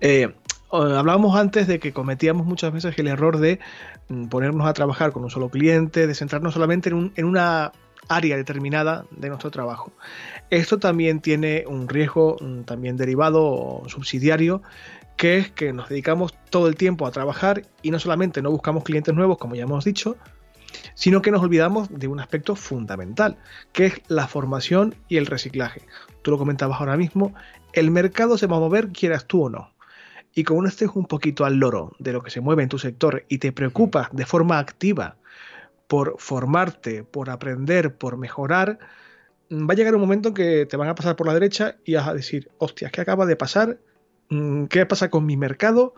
Eh, hablábamos antes de que cometíamos muchas veces el error de mm, ponernos a trabajar con un solo cliente, de centrarnos solamente en, en una área determinada de nuestro trabajo. Esto también tiene un riesgo mm, también derivado o subsidiario, que es que nos dedicamos todo el tiempo a trabajar y no solamente no buscamos clientes nuevos, como ya hemos dicho, sino que nos olvidamos de un aspecto fundamental, que es la formación y el reciclaje. Tú lo comentabas ahora mismo, el mercado se va a mover quieras tú o no. Y como no estés un poquito al loro de lo que se mueve en tu sector y te preocupas de forma activa por formarte, por aprender, por mejorar, va a llegar un momento en que te van a pasar por la derecha y vas a decir, hostia, ¿qué acaba de pasar? Mm, ¿Qué pasa con mi mercado?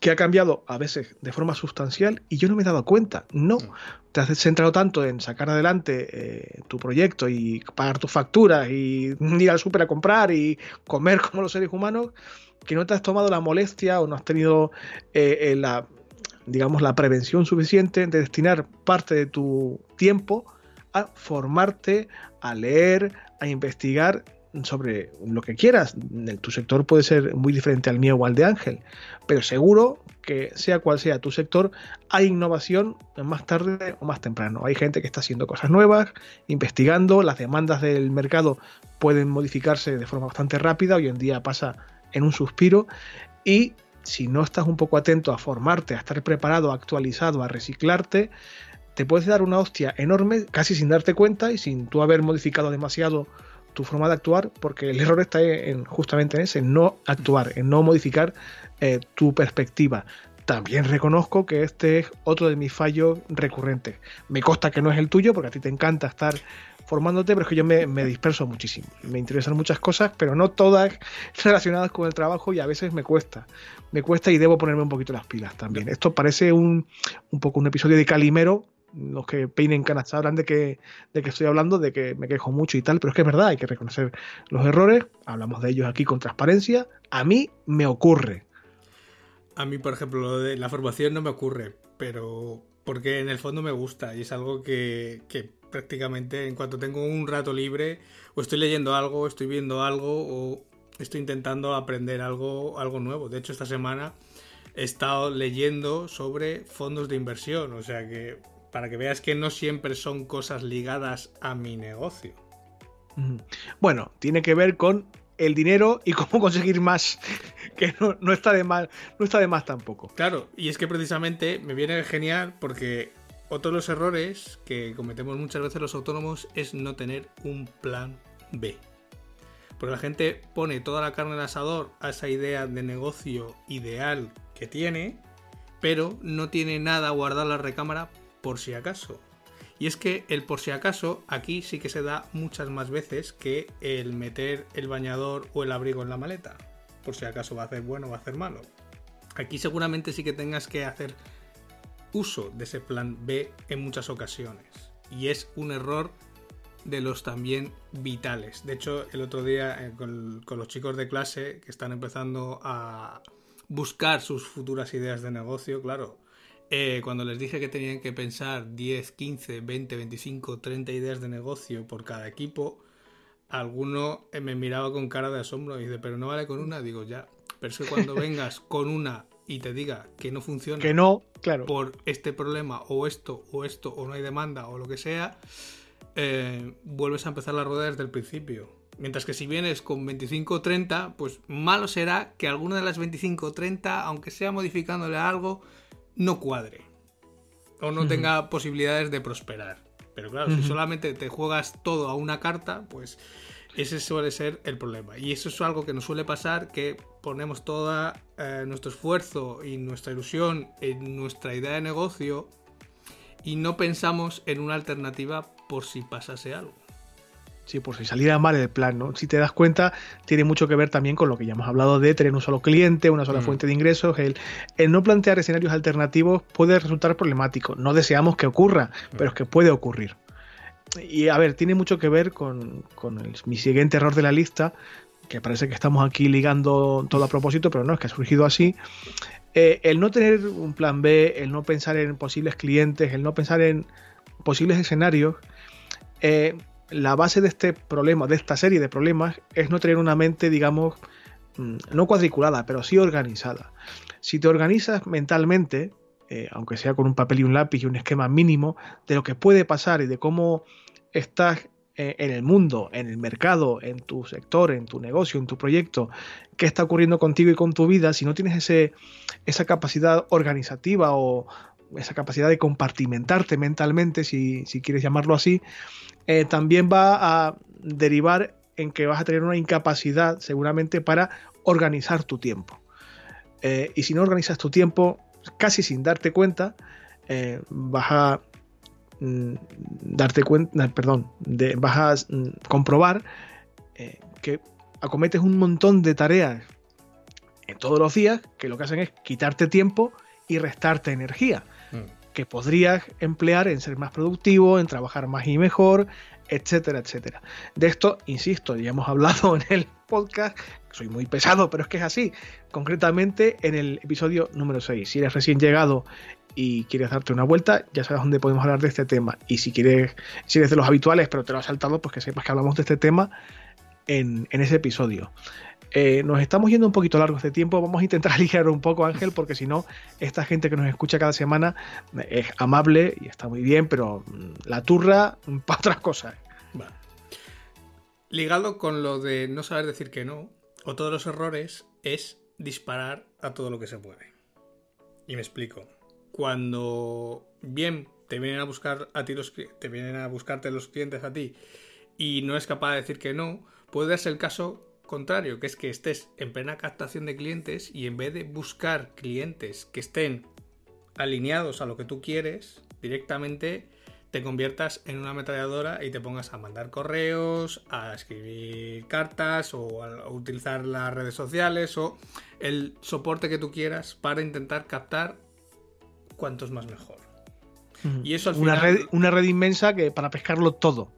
Que ha cambiado a veces de forma sustancial y yo no me he dado cuenta. No, mm. te has centrado tanto en sacar adelante eh, tu proyecto y pagar tus facturas y <laughs> ir al súper a comprar y comer como los seres humanos que no te has tomado la molestia o no has tenido eh, eh, la, digamos, la prevención suficiente de destinar parte de tu tiempo a formarte, a leer, a investigar sobre lo que quieras. Tu sector puede ser muy diferente al mío o al de Ángel, pero seguro que sea cual sea tu sector, hay innovación más tarde o más temprano. Hay gente que está haciendo cosas nuevas, investigando, las demandas del mercado pueden modificarse de forma bastante rápida, hoy en día pasa en un suspiro y si no estás un poco atento a formarte, a estar preparado, actualizado, a reciclarte, te puedes dar una hostia enorme casi sin darte cuenta y sin tú haber modificado demasiado tu forma de actuar, porque el error está en, justamente en ese, en no actuar, en no modificar eh, tu perspectiva. También reconozco que este es otro de mis fallos recurrentes. Me consta que no es el tuyo, porque a ti te encanta estar formándote, pero es que yo me, disperso muchísimo. Me interesan muchas cosas, pero no todas <laughs> relacionadas con el trabajo y a veces me cuesta. Me cuesta y debo ponerme un poquito las pilas también. Esto parece un, un poco un episodio de Calimero, los que peinen canas sabrán de que, de que estoy hablando, de que me quejo mucho y tal, pero es que es verdad, hay que reconocer los errores, hablamos de ellos aquí con transparencia, a mí me ocurre. A mí, por ejemplo, lo de la formación no me ocurre, pero porque en el fondo me gusta y es algo que, que prácticamente en cuanto tengo un rato libre o estoy leyendo algo, estoy viendo algo o estoy intentando aprender algo, algo nuevo. De hecho, esta semana he estado leyendo sobre fondos de inversión, o sea que para que veas que no siempre son cosas ligadas a mi negocio. Bueno, tiene que ver con el dinero y cómo <laughs> conseguir más, que no, está de más, no está de más tampoco. Claro, y es que precisamente me viene genial porque otro de los errores que cometemos muchas veces los autónomos es no tener un plan B. Porque la gente pone toda la carne en asador a esa idea de negocio ideal que tiene, pero no tiene nada guardado en la recámara por si acaso. Y es que el por si acaso aquí sí que se da muchas más veces que el meter el bañador o el abrigo en la maleta. Por si acaso va a hacer bueno o va a hacer malo. Aquí seguramente sí que tengas que hacer uso de ese plan B en muchas ocasiones. Y es un error de los también vitales. De hecho, el otro día eh, con, los chicos de clase que están empezando a buscar sus futuras ideas de negocio, claro, eh, cuando les dije que tenían que pensar 10, 15, 20, 25, 30 ideas de negocio por cada equipo, alguno eh, me miraba con cara de asombro y dice, pero no vale con una, digo ya, pero es que cuando <laughs> vengas con una y te diga que no funciona que no, claro. por este problema o esto o esto o no hay demanda o lo que sea, eh, vuelves a empezar la rueda desde el principio. Mientras que si vienes con 25 o 30, pues malo será que alguna de las 25 o 30, aunque sea modificándole algo, no cuadre o no tenga posibilidades de prosperar. Pero claro, si solamente te juegas todo a una carta, pues ese suele ser el problema. Y eso es algo que nos suele pasar, que ponemos todo eh, nuestro esfuerzo y nuestra ilusión en nuestra idea de negocio y no pensamos en una alternativa por si pasase algo. Sí, por si saliera mal el plan, ¿no? Si te das cuenta, tiene mucho que ver también con lo que ya hemos hablado de tener un solo cliente, una sola mm. fuente de ingresos. El, no plantear escenarios alternativos puede resultar problemático. No deseamos que ocurra, pero es que puede ocurrir. Y a ver, tiene mucho que ver con, mi siguiente error de la lista, que parece que estamos aquí ligando todo a propósito, pero no, es que ha surgido así. Eh, el no tener un plan B, el no pensar en posibles clientes, el no pensar en posibles escenarios, eh, la base de este problema, de esta serie de problemas, es no tener una mente, digamos, mm, no cuadriculada, pero sí organizada. Si te organizas mentalmente, eh, aunque sea con un papel y un lápiz y un esquema mínimo, de lo que puede pasar y de cómo estás eh, en el mundo, en el mercado, en tu sector, en tu negocio, en tu proyecto, qué está ocurriendo contigo y con tu vida, si no tienes ese, esa capacidad organizativa o esa capacidad de compartimentarte mentalmente, si, quieres llamarlo así, eh, también va a derivar en que vas a tener una incapacidad seguramente para organizar tu tiempo. Eh, y si no organizas tu tiempo, casi sin darte cuenta, eh, vas a mm, darte cuenta, perdón, vas a mm, comprobar que acometes un montón de tareas en todos los días que lo que hacen es quitarte tiempo y restarte energía. Que podrías emplear en ser más productivo, en trabajar más y mejor, etcétera, etcétera. De esto, insisto, ya hemos hablado en el podcast, soy muy pesado, pero es que es así, concretamente en el episodio número 6. Si eres recién llegado y quieres darte una vuelta, ya sabes dónde podemos hablar de este tema. Y si quieres, si eres de los habituales, pero te lo has saltado, pues que sepas que hablamos de este tema en, ese episodio. Eh, nos estamos yendo un poquito largo este tiempo. Vamos a intentar <laughs> aligerar un poco, Ángel, porque si no, esta gente que nos escucha cada semana es amable y está muy bien, pero mm, la turra <laughs> para otras cosas. Ligado con lo de no saber decir que no, o todos los errores, es disparar a todo lo que se puede. Y me explico. Cuando bien te vienen a buscar a ti los te vienen a buscarte los clientes a ti y no es capaz de decir que no, puede ser el caso contrario, que es que estés en plena captación de clientes y en vez de buscar clientes que estén alineados a lo que tú quieres, directamente te conviertas en una ametralladora y te pongas a mandar correos, a escribir cartas o a utilizar las redes sociales o el soporte que tú quieras para intentar captar cuantos más mejor. Y eso al una Red, una red inmensa que para pescarlo todo.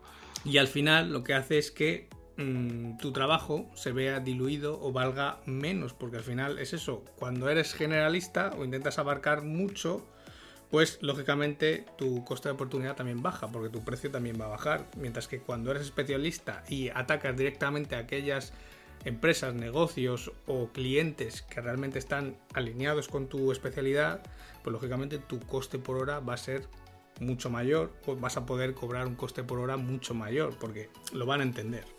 Y al final lo que hace es que mm, tu trabajo se vea diluido o valga menos, porque al final es eso, cuando eres generalista o intentas abarcar mucho, pues lógicamente tu coste de oportunidad también baja, porque tu precio también va a bajar, mientras que cuando eres especialista y atacas directamente a aquellas empresas, negocios o clientes que realmente están alineados con tu especialidad, pues lógicamente tu coste por hora va a ser mucho mayor o vas a poder cobrar un coste por hora mucho mayor porque lo van a entender.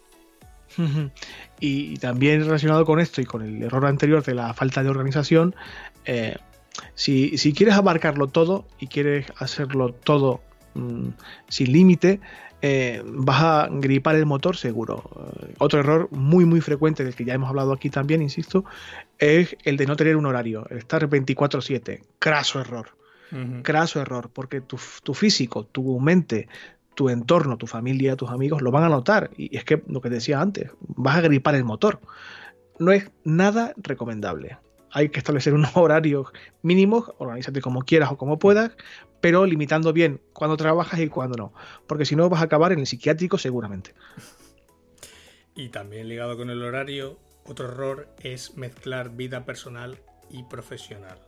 <laughs> y, también relacionado con esto y con el error anterior de la falta de organización, eh, si, quieres abarcarlo todo y quieres hacerlo todo mm, sin límite, eh, vas a gripar el motor seguro. Eh, otro error muy muy frecuente del que ya hemos hablado aquí también, insisto, es el de no tener un horario, estar 24/7. Craso error. Craso error, porque tu, físico, tu mente, tu entorno, tu familia, tus amigos lo van a notar. Y es que lo que decía antes, vas a gripar el motor. No es nada recomendable hay que establecer unos <laughs> horarios mínimos, organízate como quieras o como puedas, pero limitando bien cuándo trabajas y cuándo no, porque si no vas a acabar en el psiquiátrico seguramente. Y también ligado con el horario, otro error es mezclar vida personal y profesional.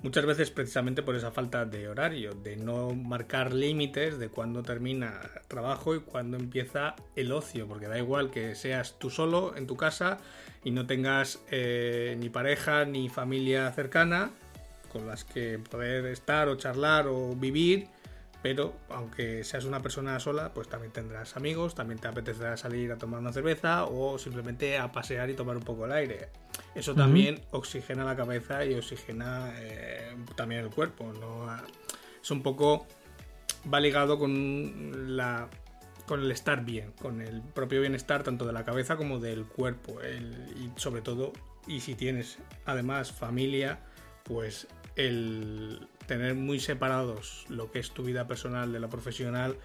Muchas veces precisamente por esa falta de horario, de no marcar límites de cuándo termina trabajo y cuándo empieza el ocio, porque da igual que seas tú solo en tu casa y no tengas eh, ni pareja ni familia cercana con las que poder estar o charlar o vivir, pero aunque seas una persona sola, pues también tendrás amigos, también te apetecerá salir a tomar una cerveza o simplemente a pasear y tomar un poco el aire. Eso también oxigena la cabeza y oxigena eh, también el cuerpo. ¿no? Es un poco. va ligado con la con el estar bien, con el propio bienestar tanto de la cabeza como del cuerpo. y sobre todo, y si tienes además familia, pues el tener muy separados lo que es tu vida personal de la profesional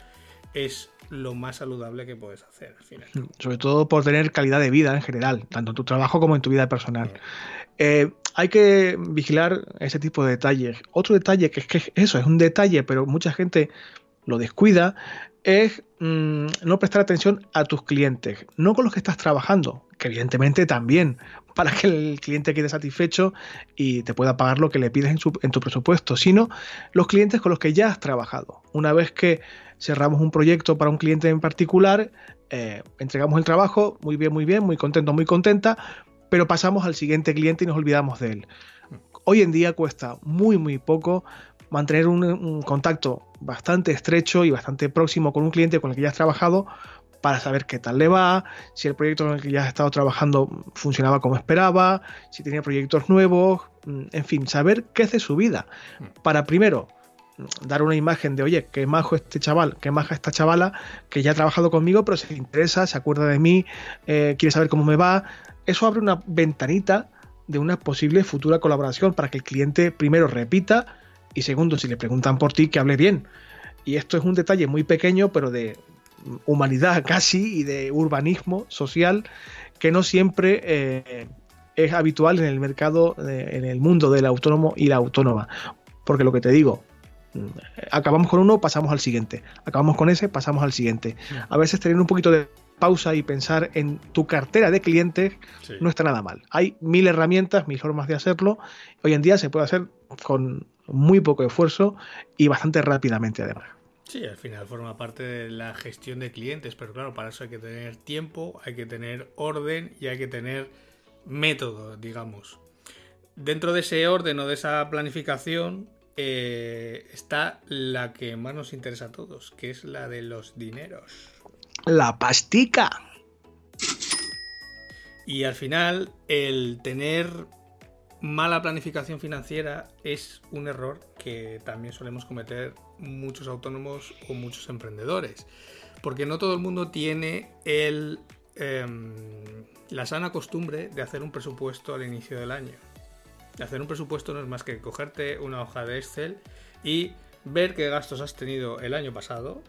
es lo más saludable que puedes hacer al final. Mm, sobre todo por tener calidad de vida en general, tanto en tu trabajo como en tu vida personal. Eh, hay que vigilar ese tipo de detalles. Otro detalle que es que eso es un detalle, pero mucha gente lo descuida, es mm, no prestar atención a tus clientes, no con los que estás trabajando, que evidentemente también, para que el cliente quede satisfecho y te pueda pagar lo que le pides en, tu presupuesto, sino los clientes con los que ya has trabajado. Una vez que cerramos un proyecto para un cliente en particular, eh, entregamos el trabajo, muy bien, muy bien, muy contento, muy contenta, pero pasamos al siguiente cliente y nos olvidamos de él. Hoy en día cuesta muy, muy poco mantener un, contacto bastante estrecho y bastante próximo con un cliente con el que ya has trabajado para saber qué tal le va, si el proyecto con el que ya has estado trabajando funcionaba como esperaba, si tenía proyectos nuevos, mm, en fin, saber qué hace su vida. Para primero dar una imagen de, oye, qué majo este chaval, qué maja esta chavala, que ya ha trabajado conmigo, pero se interesa, se acuerda de mí, eh, quiere saber cómo me va. Eso abre una ventanita de una posible futura colaboración para que el cliente primero repita y segundo, si le preguntan por ti, que hable bien. Y esto es un detalle muy pequeño, pero de humanidad casi y de urbanismo social que no siempre eh, es habitual en el mercado, en el mundo del autónomo y la autónoma. Porque lo que te digo, mm, acabamos con uno, pasamos al siguiente. Acabamos con ese, pasamos al siguiente. A veces tener un poquito de pausa y pensar en tu cartera de clientes no está nada mal. Hay mil herramientas, mil formas de hacerlo. Hoy en día se puede hacer con muy poco esfuerzo y bastante rápidamente además. Sí, al final forma parte de la gestión de clientes, pero claro, para eso hay que tener tiempo, hay que tener orden y hay que tener método, digamos. Dentro de ese orden o de esa planificación eh, está la que más nos interesa a todos, que es la de los dineros. La pastica. Y al final, el tener mala planificación financiera es un error que también solemos cometer muchos autónomos o muchos emprendedores. Porque no todo el mundo tiene em, la sana costumbre de hacer un presupuesto al inicio del año. Hacer un presupuesto no es más que cogerte una hoja de Excel y ver qué gastos has tenido el año pasado,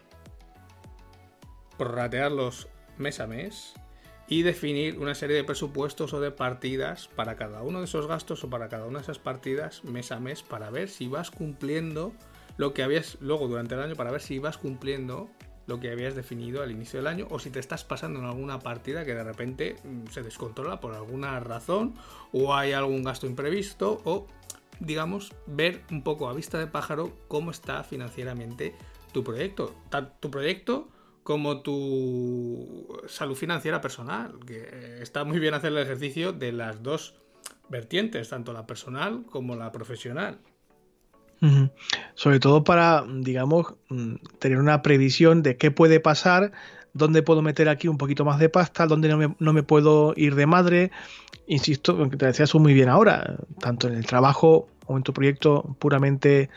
prorratearlos mes a mes y definir una serie de presupuestos o de partidas para cada uno de esos gastos o para cada una de esas partidas mes a mes para ver si vas cumpliendo lo que habías luego durante el año para ver si vas cumpliendo lo que habías definido al inicio del año o si te estás pasando en alguna partida que de repente mm, se descontrola por alguna razón o hay algún gasto imprevisto o digamos ver un poco a vista de pájaro cómo está financieramente tu proyecto, tu proyecto como tu salud financiera personal, que está muy bien hacer el ejercicio de las dos vertientes, tanto la personal como la profesional. Sobre todo para, digamos, mm, tener una previsión de qué puede pasar, dónde puedo meter aquí un poquito más de pasta, dónde no me, no me puedo ir de madre. Insisto, te decías muy bien ahora, tanto en el trabajo o en tu proyecto puramente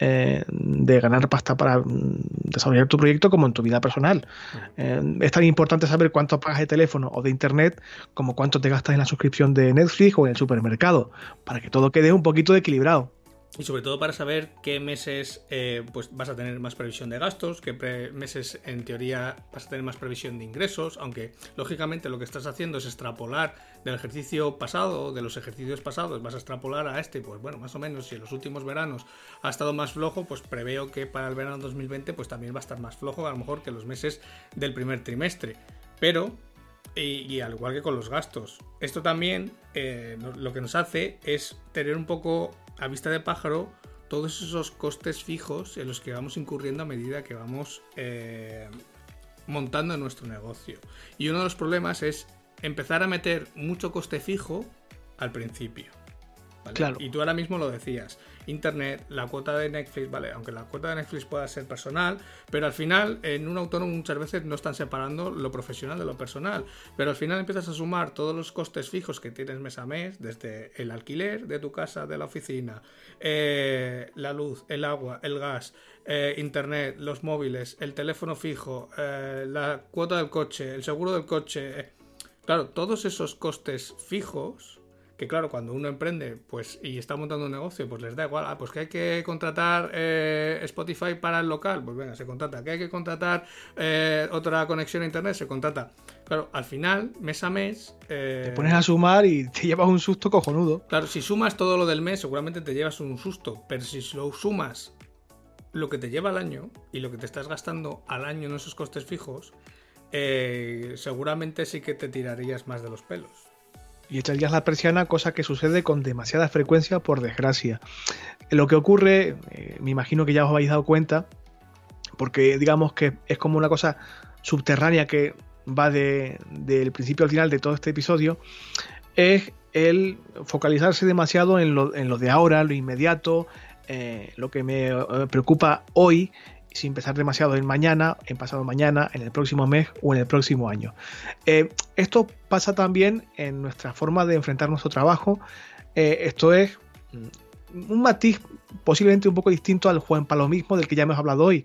eh, de ganar pasta para mm, desarrollar tu proyecto como en tu vida personal. Eh, es tan importante saber cuánto pagas de teléfono o de internet como cuánto te gastas en la suscripción de Netflix o en el supermercado, para que todo quede un poquito equilibrado. Y sobre todo para saber qué meses eh, pues vas a tener más previsión de gastos, qué meses en teoría vas a tener más previsión de ingresos, aunque lógicamente lo que estás haciendo es extrapolar del ejercicio pasado, de los ejercicios pasados, vas a extrapolar a este, pues bueno, más o menos si en los últimos veranos ha estado más flojo, pues preveo que para el verano 2020 pues también va a estar más flojo a lo mejor que los meses del primer trimestre. Pero y, al igual que con los gastos. Esto también eh, lo que nos hace es tener un poco a vista de pájaro todos esos costes fijos en los que vamos incurriendo a medida que vamos eh, montando nuestro negocio. Y uno de los problemas es empezar a meter mucho coste fijo al principio. Claro. Y tú ahora mismo lo decías. Internet, la cuota de Netflix, vale, aunque la cuota de Netflix pueda ser personal, pero al final en un autónomo muchas veces no están separando lo profesional de lo personal, pero al final empiezas a sumar todos los costes fijos que tienes mes a mes, desde el alquiler de tu casa, de la oficina, eh, la luz, el agua, el gas, eh, internet, los móviles, el teléfono fijo, eh, la cuota del coche, el seguro del coche, claro, todos esos costes fijos que claro, cuando uno emprende pues y está montando un negocio, pues les da igual, ah, pues que hay que contratar eh, Spotify para el local, pues venga, se contrata, que hay que contratar eh, otra conexión a internet, se contrata. Claro, al final, mes a mes... Eh, te pones a sumar y te <laughs> llevas un susto cojonudo. Claro, si sumas todo lo del mes, seguramente te llevas un susto, pero si lo sumas lo que te lleva al año y lo que te estás gastando al año en esos costes fijos, seguramente sí que te tirarías más de los pelos y echarías la persiana, cosa que sucede con demasiada frecuencia, por desgracia. Lo que ocurre, eh, me imagino que ya os habéis dado cuenta, porque digamos que es como una cosa subterránea que va del principio al final de todo este episodio, es el focalizarse demasiado en lo, de ahora, lo inmediato, eh, lo que me eh, preocupa hoy sin empezar demasiado en mañana, en pasado mañana, en el próximo mes o en el próximo año. Eh, esto pasa también en nuestra forma de enfrentar nuestro trabajo. Eh, esto es mm, un matiz posiblemente un poco distinto al Juan Palomismo del que ya hemos hablado hoy.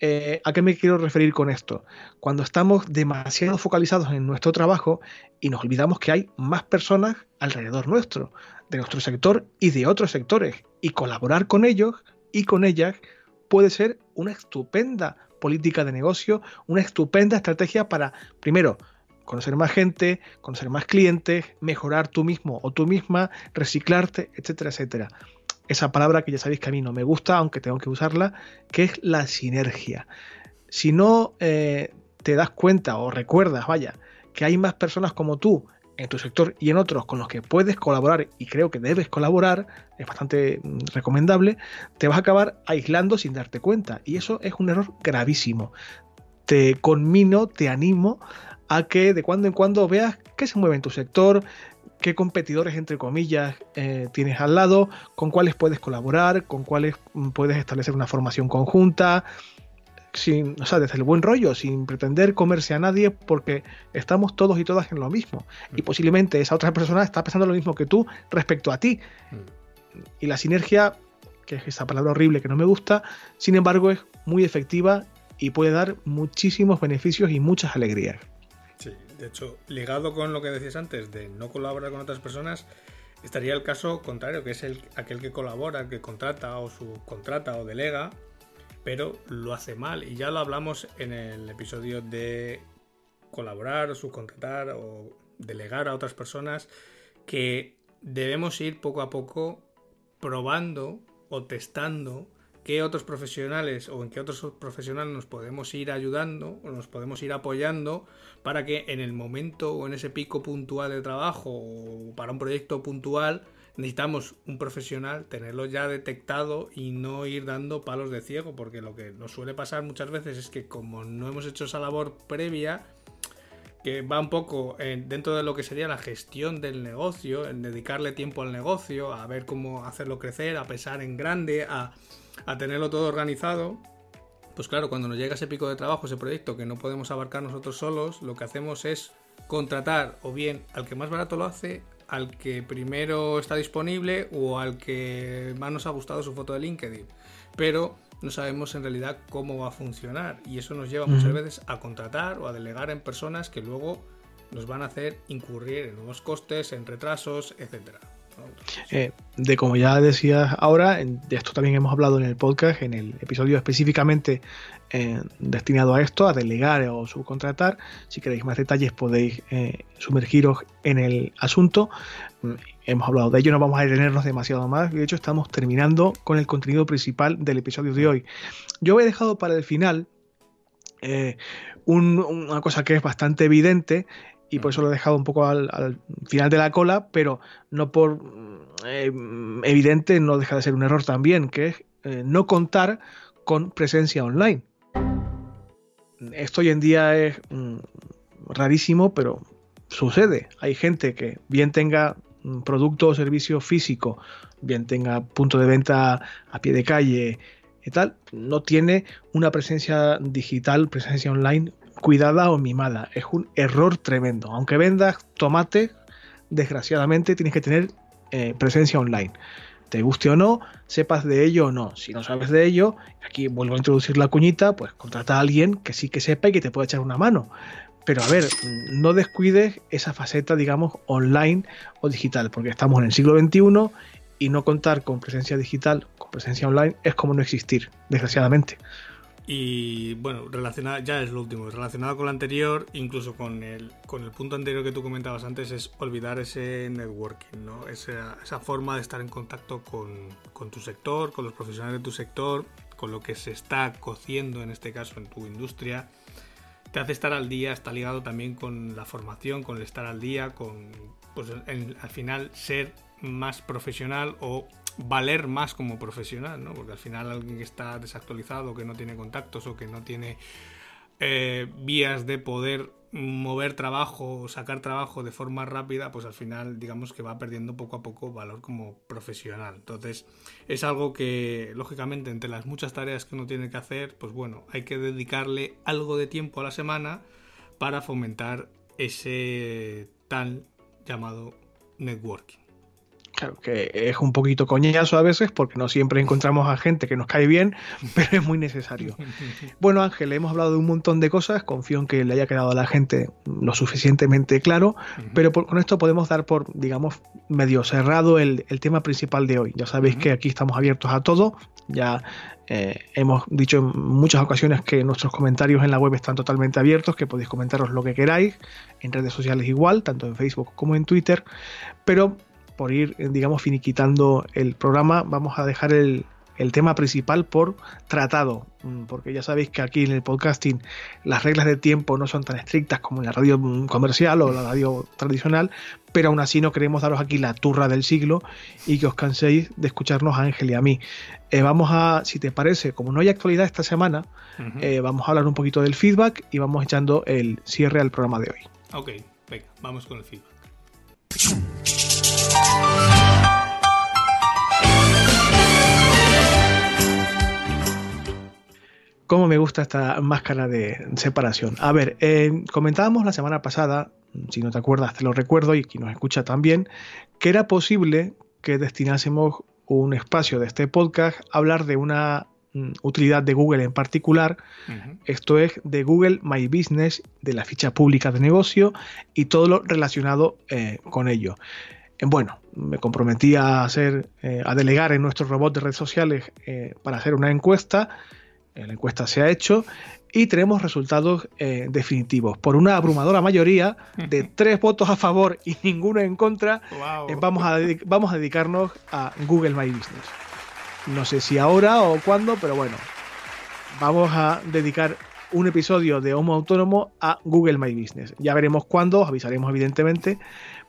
Eh, ¿A qué me quiero referir con esto? Cuando estamos demasiado focalizados en nuestro trabajo y nos olvidamos que hay más personas alrededor nuestro, de nuestro sector y de otros sectores, y colaborar con ellos y con ellas puede ser una estupenda política de negocio, una estupenda estrategia para, primero, conocer más gente, conocer más clientes, mejorar tú mismo o tú misma, reciclarte, etcétera, etcétera. Esa palabra que ya sabéis que a mí no me gusta, aunque tengo que usarla, que es la sinergia. Si no eh, te das cuenta o recuerdas, vaya, que hay más personas como tú en tu sector y en otros con los que puedes colaborar y creo que debes colaborar, es bastante mm, recomendable, te vas a acabar aislando sin darte cuenta. Y eso es un error gravísimo. Te conmino, te animo a que de cuando en cuando veas qué se mueve en tu sector, qué competidores, entre comillas, eh, tienes al lado, con cuáles puedes colaborar, con cuáles mm, puedes establecer una formación conjunta, sin, o sea, desde el buen rollo, sin pretender comerse a nadie, porque estamos todos y todas en lo mismo. Y mm. posiblemente esa otra persona está pensando lo mismo que tú respecto a ti. Mm. Y la sinergia, que es esa palabra horrible que no me gusta, sin embargo es muy efectiva y puede dar muchísimos beneficios y muchas alegrías. Sí, de hecho, ligado con lo que decías antes de no colaborar con otras personas, estaría el caso contrario, que es el, aquel que colabora, el que contrata o subcontrata o delega pero lo hace mal. Y ya lo hablamos en el episodio de colaborar, subcontratar o delegar a otras personas, que debemos ir poco a poco probando o testando qué otros profesionales o en qué otros profesionales nos podemos ir ayudando o nos podemos ir apoyando para que en el momento o en ese pico puntual de trabajo o para un proyecto puntual necesitamos un profesional, tenerlo ya detectado y no ir dando palos de ciego, porque lo que nos suele pasar muchas veces es que como no hemos hecho esa labor previa, que va un poco dentro de lo que sería la gestión del negocio, en dedicarle tiempo al negocio, a ver cómo hacerlo crecer, a pesar en grande, a, a tenerlo todo organizado, pues claro, cuando nos llega ese pico de trabajo, ese proyecto que no podemos abarcar nosotros solos, lo que hacemos es contratar o bien al que más barato lo hace al que primero está disponible o al que más nos ha gustado su foto de LinkedIn. Pero no sabemos en realidad cómo va a funcionar y eso nos lleva muchas veces a contratar o a delegar en personas que luego nos van a hacer incurrir en nuevos costes, en retrasos, etcétera. Eh, de como ya decías ahora, de esto también hemos hablado en el podcast, en el episodio específicamente eh, destinado a esto, a delegar o subcontratar. Si queréis más detalles podéis eh, sumergiros en el asunto. Mm, hemos hablado de ello, no vamos a detenernos demasiado más. De hecho, estamos terminando con el contenido principal del episodio de hoy. Yo he dejado para el final una cosa que es bastante evidente y por eso lo he dejado un poco al, final de la cola, pero no por eh, evidente, no deja de ser un error también, que es eh, no contar con presencia online. Esto hoy en día es mm, rarísimo, pero sucede. Hay gente que bien tenga producto o servicio físico, bien tenga punto de venta a pie de calle y tal, no tiene una presencia digital, presencia online cuidada o mimada. Es un error tremendo. Aunque vendas tomate, desgraciadamente tienes que tener eh, presencia online. Te guste o no, sepas de ello o no. Si no sabes de ello, aquí vuelvo a introducir la cuñita, pues contrata a alguien que sí que sepa y que te pueda echar una mano. Pero a ver, no descuides esa faceta, digamos, online o digital, porque estamos en el siglo XXI y no contar con presencia digital, con presencia online, es como no existir, desgraciadamente. Y bueno, relacionado, ya es lo último, relacionado con lo anterior, incluso con el, con el punto anterior que tú comentabas antes, es olvidar ese networking, ¿no? Esa, esa forma de estar en contacto con, con, tu sector, con los profesionales de tu sector, con lo que se está cociendo en este caso en tu industria. Te hace estar al día, está ligado también con la formación, con el estar al día, con pues, al final ser más profesional o valer más como profesional, ¿no? Porque al final alguien que está desactualizado, que no tiene contactos o que no tiene eh, vías de poder mover trabajo o sacar trabajo de forma rápida, pues al final digamos que va perdiendo poco a poco valor como profesional. Entonces es algo que lógicamente entre las muchas tareas que uno tiene que hacer, pues bueno, hay que dedicarle algo de tiempo a la semana para fomentar ese tal llamado networking. Claro, que es un poquito coñazo a veces porque no siempre encontramos a gente que nos cae bien, <laughs> pero es muy necesario. Bueno, Ángel, hemos hablado de un montón de cosas, confío en que le haya quedado a la gente lo suficientemente claro, pero con esto podemos dar por, digamos, medio cerrado el, tema principal de hoy. Ya sabéis que aquí estamos abiertos a todo, ya eh, hemos dicho en muchas ocasiones que nuestros comentarios en la web están totalmente abiertos, que podéis comentaros lo que queráis, en redes sociales igual, tanto en Facebook como en Twitter, pero por ir, digamos, finiquitando el programa, vamos a dejar el, tema principal por tratado, mm, porque ya sabéis que aquí en el podcasting las reglas de tiempo no son tan estrictas como en la radio comercial o la radio tradicional, pero aún así no queremos daros aquí la turra del siglo y que os canséis de escucharnos a Ángel y a mí. Eh, vamos a, si te parece, como no hay actualidad esta semana, eh, vamos a hablar un poquito del feedback y vamos echando el cierre al programa de hoy. Ok, venga, vamos con el feedback. Cómo me gusta esta máscara de separación. A ver, eh, comentábamos la semana pasada, si no te acuerdas, te lo recuerdo y quien nos escucha también, que era posible que destinásemos un espacio de este podcast a hablar de una mm, utilidad de Google en particular. Esto es de Google My Business, de la ficha pública de negocio y todo lo relacionado eh, con ello. Bueno, me comprometí a hacer, eh, a delegar en nuestro robot de redes sociales eh, para hacer una encuesta. La encuesta se ha hecho y tenemos resultados definitivos. Por una abrumadora mayoría de tres votos a favor y ninguno en contra, vamos, a vamos a dedicarnos a Google My Business. No sé si ahora o cuándo, pero bueno, vamos a dedicar un episodio de Homo Autónomo a Google My Business. Ya veremos cuándo, os avisaremos evidentemente,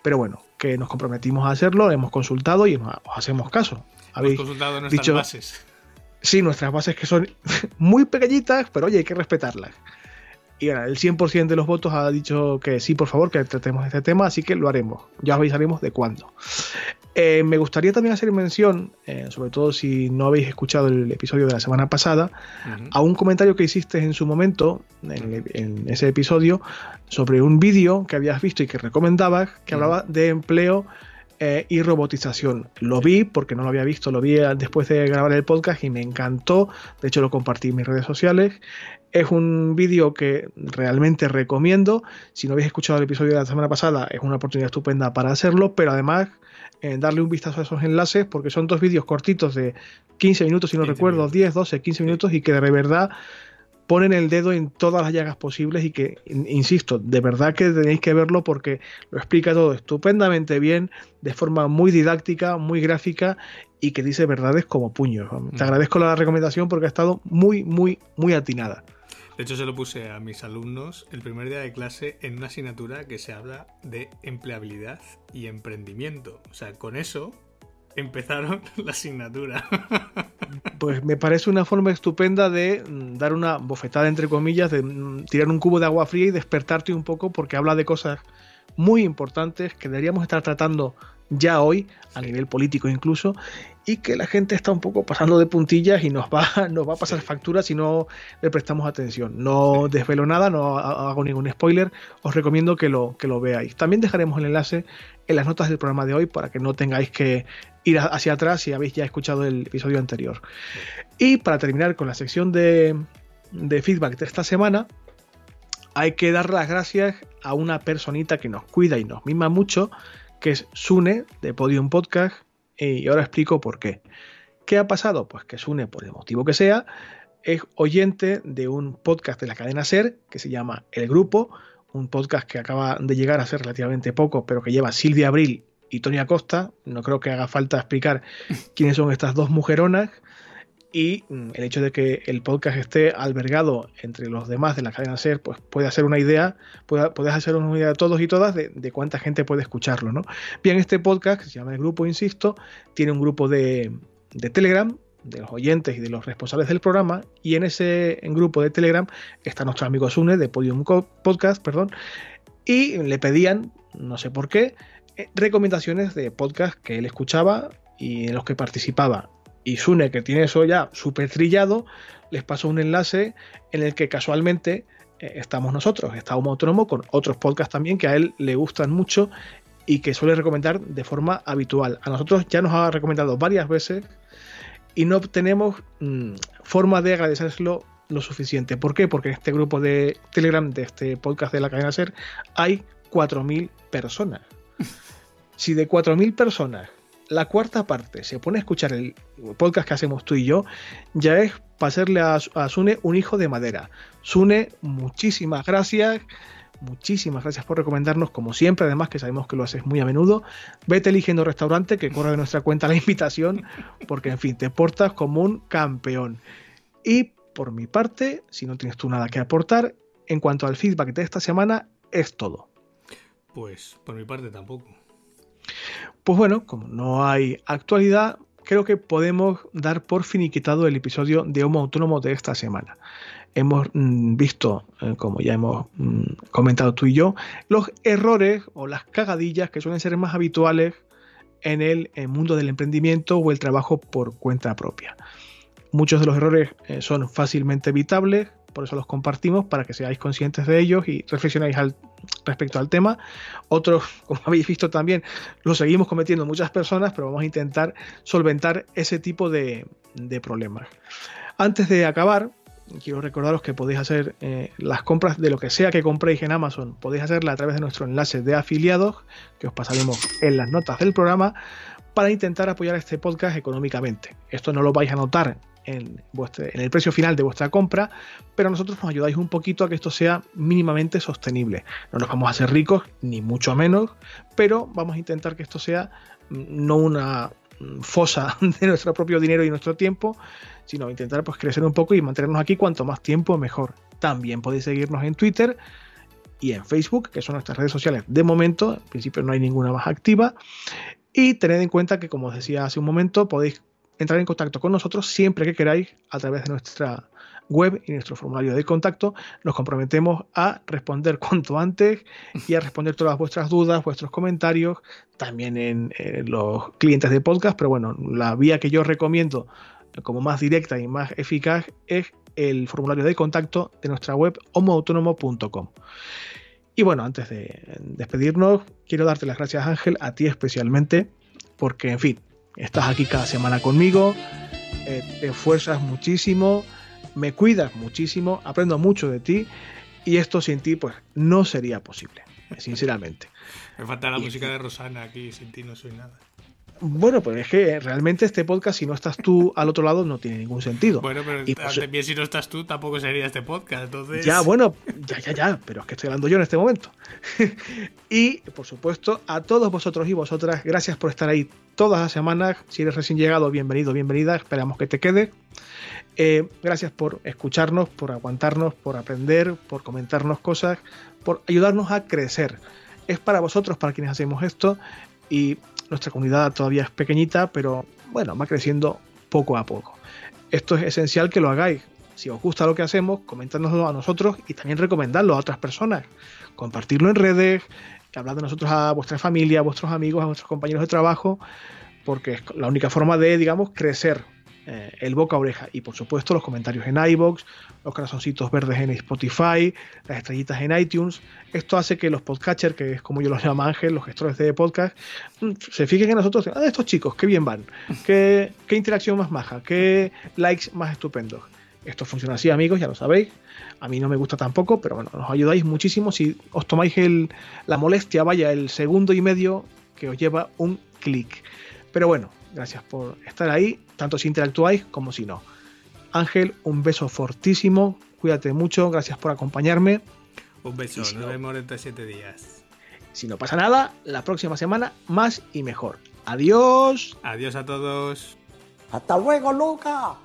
pero bueno, que nos comprometimos a hacerlo, hemos consultado y nos hacemos caso. Habéis consultado nuestras bases. Sí, nuestras bases que son <laughs> muy pequeñitas, pero oye, hay que respetarlas. Y bueno, el 100% de los votos ha dicho que sí, por favor, que tratemos este tema, así que lo haremos. Ya avisaremos de cuándo. Eh, me gustaría también hacer mención, eh, sobre todo si no habéis escuchado el episodio de la semana pasada, a un comentario que hiciste en su momento, en, ese episodio, sobre un vídeo que habías visto y que recomendabas, que hablaba de empleo eh, y robotización. Lo vi porque no lo había visto, lo vi después de grabar el podcast y me encantó. De hecho, lo compartí en mis redes sociales. Es un vídeo que realmente recomiendo. Si no habéis escuchado el episodio de la semana pasada, es una oportunidad estupenda para hacerlo, pero además darle un vistazo a esos enlaces porque son dos vídeos cortitos de 15 minutos, si no recuerdo, 10, 12, 15 minutos y que de verdad ponen el dedo en todas las llagas posibles y que, insisto, de verdad que tenéis que verlo porque lo explica todo estupendamente bien, de forma muy didáctica, muy gráfica y que dice verdades como puños. Te agradezco la recomendación porque ha estado muy, muy, muy atinada. De hecho, se lo puse a mis alumnos el primer día de clase en una asignatura que se habla de empleabilidad y emprendimiento. O sea, con eso empezaron <laughs> la asignatura. <laughs> Pues me parece una forma estupenda de mm, dar una bofetada, entre comillas, de mm, tirar un cubo de agua fría y despertarte un poco porque habla de cosas muy importantes que deberíamos estar tratando ya hoy, a nivel político incluso, y que la gente está un poco pasando de puntillas y nos va, <laughs> nos va a pasar factura si no le prestamos atención. No desvelo nada, no hago ningún spoiler, os recomiendo que lo, que lo veáis. También dejaremos el enlace en las notas del programa de hoy para que no tengáis que ir hacia atrás si habéis ya escuchado el episodio anterior. Y para terminar con la sección de, de feedback de esta semana, hay que dar las gracias a una personita que nos cuida y nos mima mucho, que es Sune de Podium Podcast, y ahora explico por qué. ¿Qué ha pasado? Pues que Sune, por el motivo que sea, es oyente de un podcast de la cadena Ser que se llama El Grupo, un podcast que acaba de llegar a ser relativamente poco, pero que lleva Silvia Abril y Tony Acosta. No creo que haga falta explicar quiénes son estas dos mujeronas y mm, el hecho de que el podcast esté albergado entre los demás de la cadena SER, pues puede hacer una idea, puede, puedes hacer una idea de todos y todas de, cuánta gente puede escucharlo, ¿no? Bien, este podcast, que se llama El Grupo, insisto, tiene un grupo de, Telegram, de los oyentes y de los responsables del programa, y en ese grupo de Telegram está nuestro amigo Sune de Podium Podcast, perdón, y le pedían, no sé por qué, eh, recomendaciones de podcast que él escuchaba y en los que participaba y Sune, que tiene eso ya súper trillado, les pasó un enlace en el que casualmente eh, estamos nosotros, está Homo Autónomo con otros podcasts también que a él le gustan mucho y que suele recomendar de forma habitual. A nosotros ya nos ha recomendado varias veces y no tenemos mm, forma de agradecérselo lo suficiente. ¿Por qué? Porque en este grupo de Telegram de este podcast de la cadena Ser hay 4.000 personas. <laughs> Si de 4.000 personas la cuarta parte se pone a escuchar el podcast que hacemos tú y yo, ya es pasarle a, a Sune un hijo de madera. Sune, muchísimas gracias. Muchísimas gracias por recomendarnos, como siempre, además que sabemos que lo haces muy a menudo. Vete eligiendo restaurante, que corre de nuestra cuenta la invitación, porque en fin, te portas como un campeón. Y por mi parte, si no tienes tú nada que aportar, en cuanto al feedback de esta semana, es todo. Pues por mi parte tampoco. Pues bueno, como no hay actualidad, creo que podemos dar por finiquitado el episodio de Homo Autónomo de esta semana. Hemos mm, visto, eh, como ya hemos mm, comentado tú y yo, los errores o las cagadillas que suelen ser más habituales en el, mundo del emprendimiento o el trabajo por cuenta propia. Muchos de los errores eh, son fácilmente evitables, por eso los compartimos para que seáis conscientes de ellos y reflexionáis al, respecto al tema. Otros, <laughs> como habéis visto también, lo seguimos cometiendo muchas personas, pero vamos a intentar solventar ese tipo de, problemas. Antes de acabar, quiero recordaros que podéis hacer eh, las compras de lo que sea que compréis en Amazon, podéis hacerla a través de nuestro enlace de afiliados, que os pasaremos en las notas del programa, para intentar apoyar este podcast económicamente. Esto no lo vais a notar en, en, el precio final de vuestra compra, pero nosotros nos ayudáis un poquito a que esto sea mínimamente sostenible. No nos vamos a hacer ricos, ni mucho menos, pero vamos a intentar que esto sea mm, no una mm, fosa <laughs> de nuestro propio dinero y nuestro tiempo, sino intentar pues crecer un poco y mantenernos aquí cuanto más tiempo mejor. También podéis seguirnos en Twitter y en Facebook, que son nuestras redes sociales de momento, en principio no hay ninguna más activa. Y tened en cuenta que, como os decía hace un momento, podéis entrar en contacto con nosotros siempre que queráis a través de nuestra web y nuestro formulario de contacto. Nos comprometemos a responder cuanto antes y a responder todas vuestras dudas, vuestros comentarios, también en, los clientes de podcast, pero bueno, la vía que yo recomiendo como más directa y más eficaz es el formulario de contacto de nuestra web homoautónomo.com. Y bueno, antes de despedirnos, quiero darte las gracias Ángel, a ti especialmente, porque en fin, Estás aquí cada semana conmigo, eh, te esfuerzas muchísimo, me cuidas muchísimo, aprendo mucho de ti y esto sin ti pues no sería posible, sinceramente. Me falta la música de Rosana aquí, sin ti no soy nada. Bueno, pues es que realmente este podcast, si no estás tú al otro lado, no tiene ningún sentido. Bueno, pero pues, también si no estás tú, tampoco sería este podcast. Entonces... Ya, bueno, ya, ya, ya, pero es que estoy hablando yo en este momento. <laughs> y, por supuesto, a todos vosotros y vosotras, gracias por estar ahí todas las semanas. Si eres recién llegado, bienvenido, bienvenida. Esperamos que te quede. Eh, gracias por escucharnos, por aguantarnos, por aprender, por comentarnos cosas, por ayudarnos a crecer. Es para vosotros, para quienes hacemos esto. Y nuestra comunidad todavía es pequeñita, pero bueno, va creciendo poco a poco. Esto es esencial que lo hagáis. Si os gusta lo que hacemos, comentárnoslo a nosotros y también recomendarlo a otras personas. Compartirlo en redes, hablar de nosotros a vuestra familia, a vuestros amigos, a vuestros compañeros de trabajo, porque es la única forma de, digamos, crecer eh, el boca a oreja. Y por supuesto, los comentarios en iBox, los corazoncitos verdes en Spotify, las estrellitas en iTunes. Esto hace que los podcatchers, que es como yo los llamo Ángel, los gestores de podcast, mm, se fijen en nosotros. Ah, estos chicos, qué bien van. Qué, qué interacción más maja, qué likes más estupendos. Esto funciona así, amigos, ya lo sabéis. A mí no me gusta tampoco, pero bueno, nos ayudáis muchísimo si os tomáis el, la molestia, vaya, el segundo y medio que os lleva un clic. Pero bueno, gracias por estar ahí, tanto si interactuáis como si no. Ángel, un beso fortísimo, cuídate mucho, gracias por acompañarme. Un beso, nos vemos dentro de siete días. Si no pasa nada, la próxima semana más y mejor. Adiós. Adiós a todos. Hasta luego, Luca.